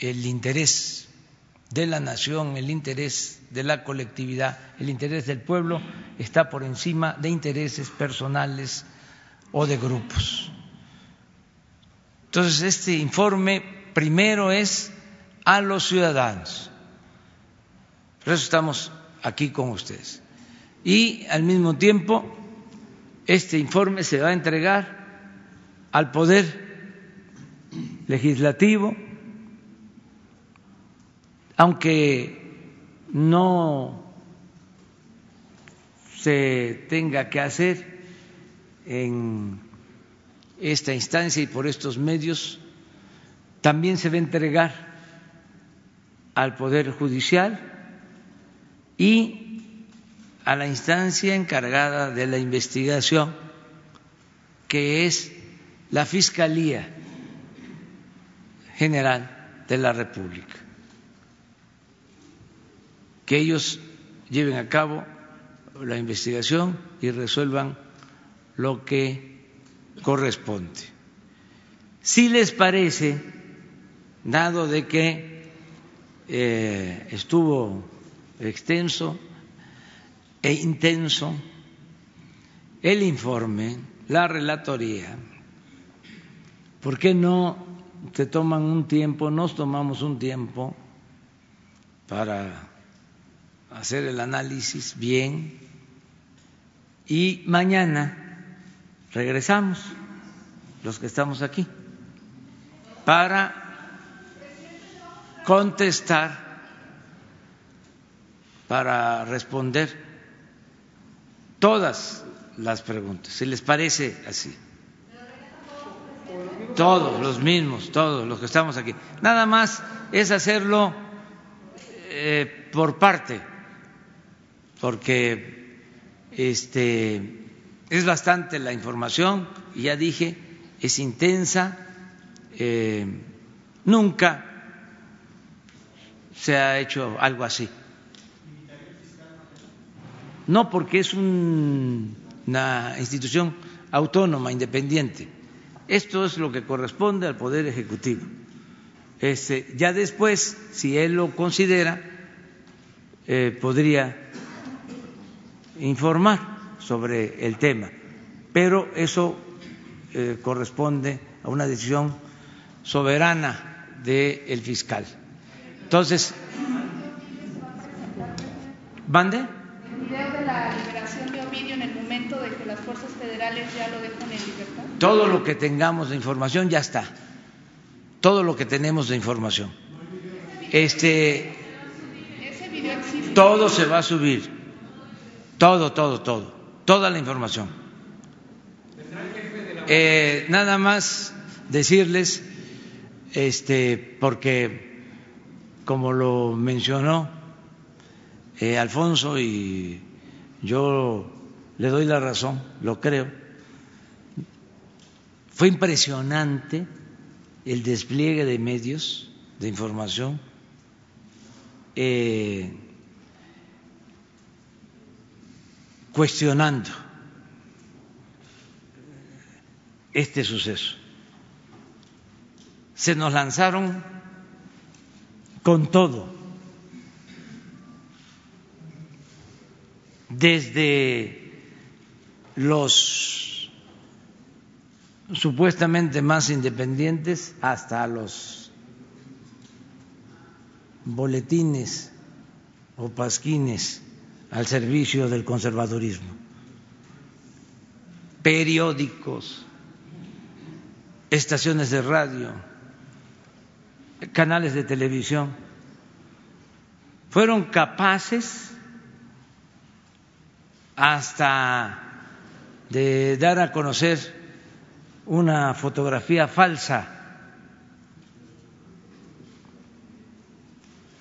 el interés de la nación, el interés de la colectividad, el interés del pueblo está por encima de intereses personales o de grupos. Entonces, este informe primero es a los ciudadanos. Por eso estamos aquí con ustedes y al mismo tiempo este informe se va a entregar al Poder Legislativo, aunque no se tenga que hacer en esta instancia y por estos medios, también se va a entregar al Poder Judicial y a la instancia encargada de la investigación, que es la Fiscalía General de la República. Que ellos lleven a cabo la investigación y resuelvan lo que corresponde. Si les parece, dado de que eh, estuvo extenso e intenso el informe, la relatoría, ¿por qué no se toman un tiempo, nos tomamos un tiempo para hacer el análisis bien y mañana regresamos, los que estamos aquí, para contestar para responder todas las preguntas, si les parece así. Todos los mismos, todos los que estamos aquí. Nada más es hacerlo eh, por parte, porque este es bastante la información y ya dije es intensa. Eh, nunca se ha hecho algo así. No, porque es un- una institución autónoma, independiente. Esto es lo que corresponde al Poder Ejecutivo. Este, ya después, si él lo considera, eh, podría informar sobre el tema, pero eso eh, corresponde a una decisión soberana del fiscal. Entonces, ¿mande? Video de la liberación de Ovidio en el momento de que las fuerzas federales ya lo dejan en libertad. Todo lo que tengamos de información ya está. Todo lo que tenemos de información. Este, Ese video existe. todo se va a subir. Todo, todo, todo. Toda la información. Eh, nada más decirles, este, porque como lo mencionó eh, Alfonso y yo le doy la razón, lo creo, fue impresionante el despliegue de medios de información. eh, cuestionando este suceso. Se nos lanzaron con todo, desde los supuestamente más independientes hasta los boletines o pasquines al servicio del conservadurismo, periódicos, estaciones de radio, canales de televisión, fueron capaces hasta de dar a conocer una fotografía falsa.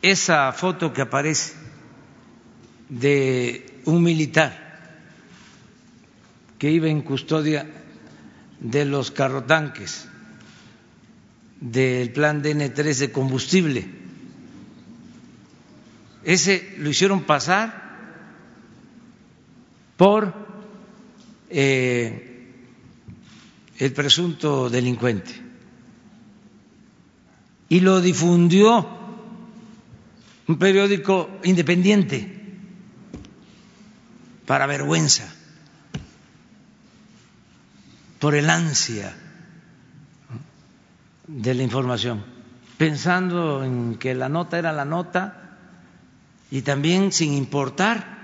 Esa foto que aparece de un militar que iba en custodia de los carrotanques del plan DN3 de combustible. Ese lo hicieron pasar por eh, el presunto delincuente y lo difundió un periódico independiente para vergüenza, por el ansia de la información, pensando en que la nota era la nota y también sin importar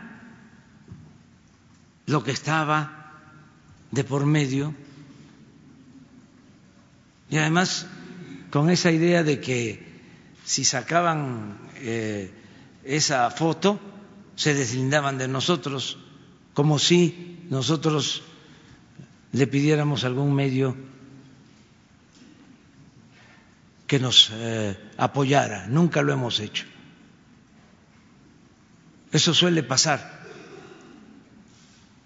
lo que estaba de por medio. Y además con esa idea de que si sacaban eh, esa foto se deslindaban de nosotros como si nosotros le pidiéramos algún medio que nos eh, apoyara. Nunca lo hemos hecho. Eso suele pasar.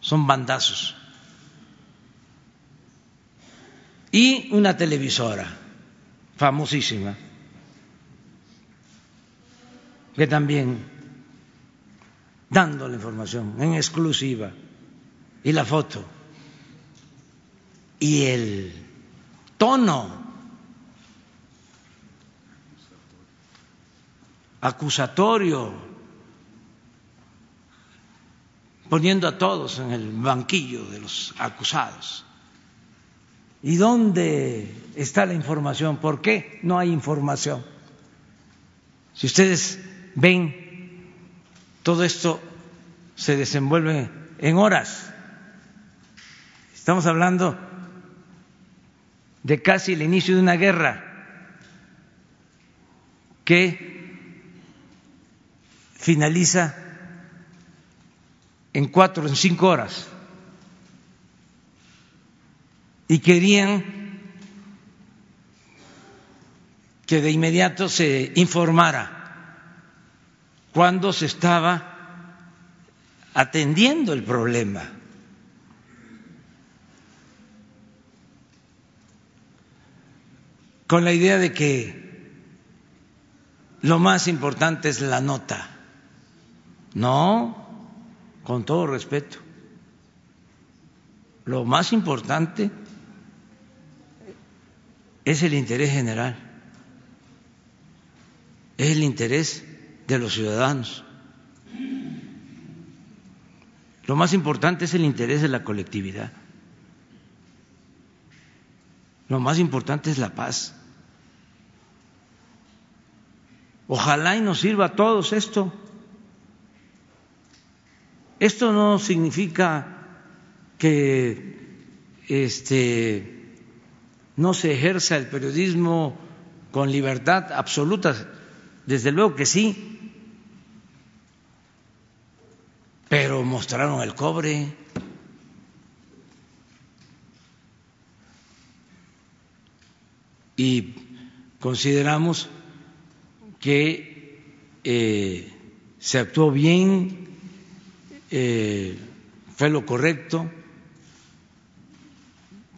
Son bandazos. Y una televisora famosísima que también dando la información en exclusiva y la foto y el tono acusatorio poniendo a todos en el banquillo de los acusados. ¿Y dónde está la información? ¿Por qué no hay información? Si ustedes ven, todo esto se desenvuelve en horas. Estamos hablando de casi el inicio de una guerra. que finaliza en cuatro, en cinco horas. Y querían que de inmediato se informara cuando se estaba atendiendo el problema. Con la idea de que lo más importante es la nota. No, con todo respeto. Lo más importante es el interés general, es el interés de los ciudadanos. Lo más importante es el interés de la colectividad. Lo más importante es la paz. Ojalá y nos sirva a todos esto. Esto no significa que este, no se ejerza el periodismo con libertad absoluta, desde luego que sí, pero mostraron el cobre. Y consideramos que eh, se actuó bien, eh, fue lo correcto,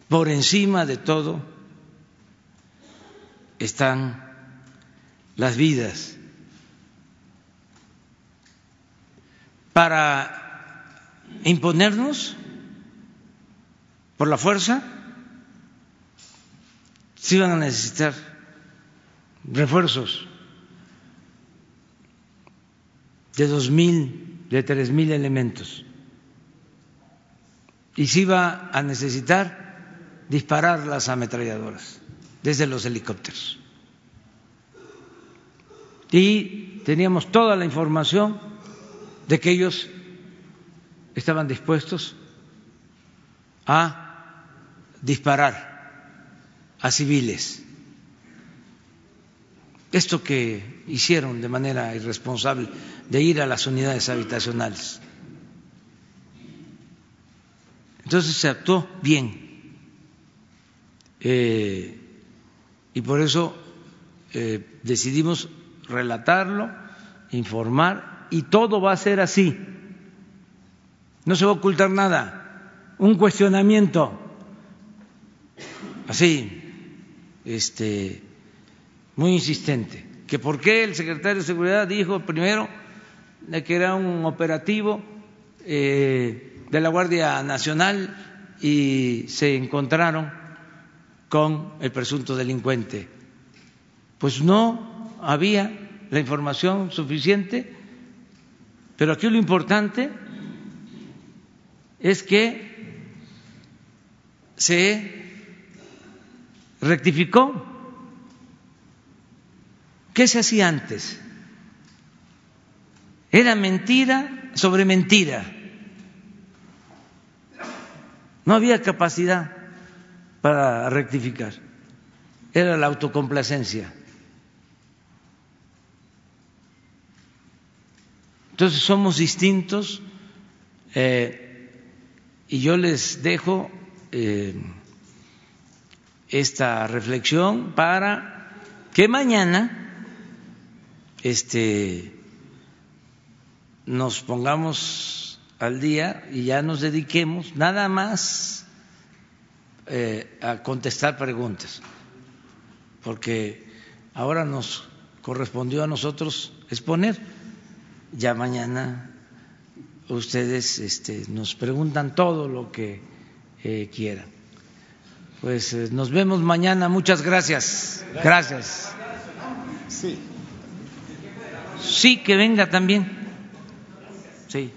por encima de todo están las vidas. Para imponernos por la fuerza, sí van a necesitar refuerzos de dos mil, de tres mil elementos. Y sí va a necesitar disparar las ametralladoras desde los helicópteros. Y teníamos toda la información de que ellos estaban dispuestos a disparar a civiles. Esto que hicieron de manera irresponsable de ir a las unidades habitacionales. Entonces se actuó bien. Eh, y por eso eh, decidimos relatarlo, informar, y todo va a ser así. No se va a ocultar nada. Un cuestionamiento así, este, muy insistente, que por qué el secretario de Seguridad dijo primero que era un operativo eh, de la Guardia Nacional y se encontraron con el presunto delincuente. Pues no había la información suficiente, pero aquí lo importante es que se rectificó. ¿Qué se hacía antes? Era mentira sobre mentira. No había capacidad para rectificar. Era la autocomplacencia. Entonces somos distintos eh, y yo les dejo eh, esta reflexión para que mañana este, nos pongamos al día y ya nos dediquemos nada más eh, a contestar preguntas, porque ahora nos correspondió a nosotros exponer, ya mañana ustedes este, nos preguntan todo lo que eh, quieran. Pues eh, nos vemos mañana, muchas gracias. Gracias. Sí. Sí, que venga también. Sí.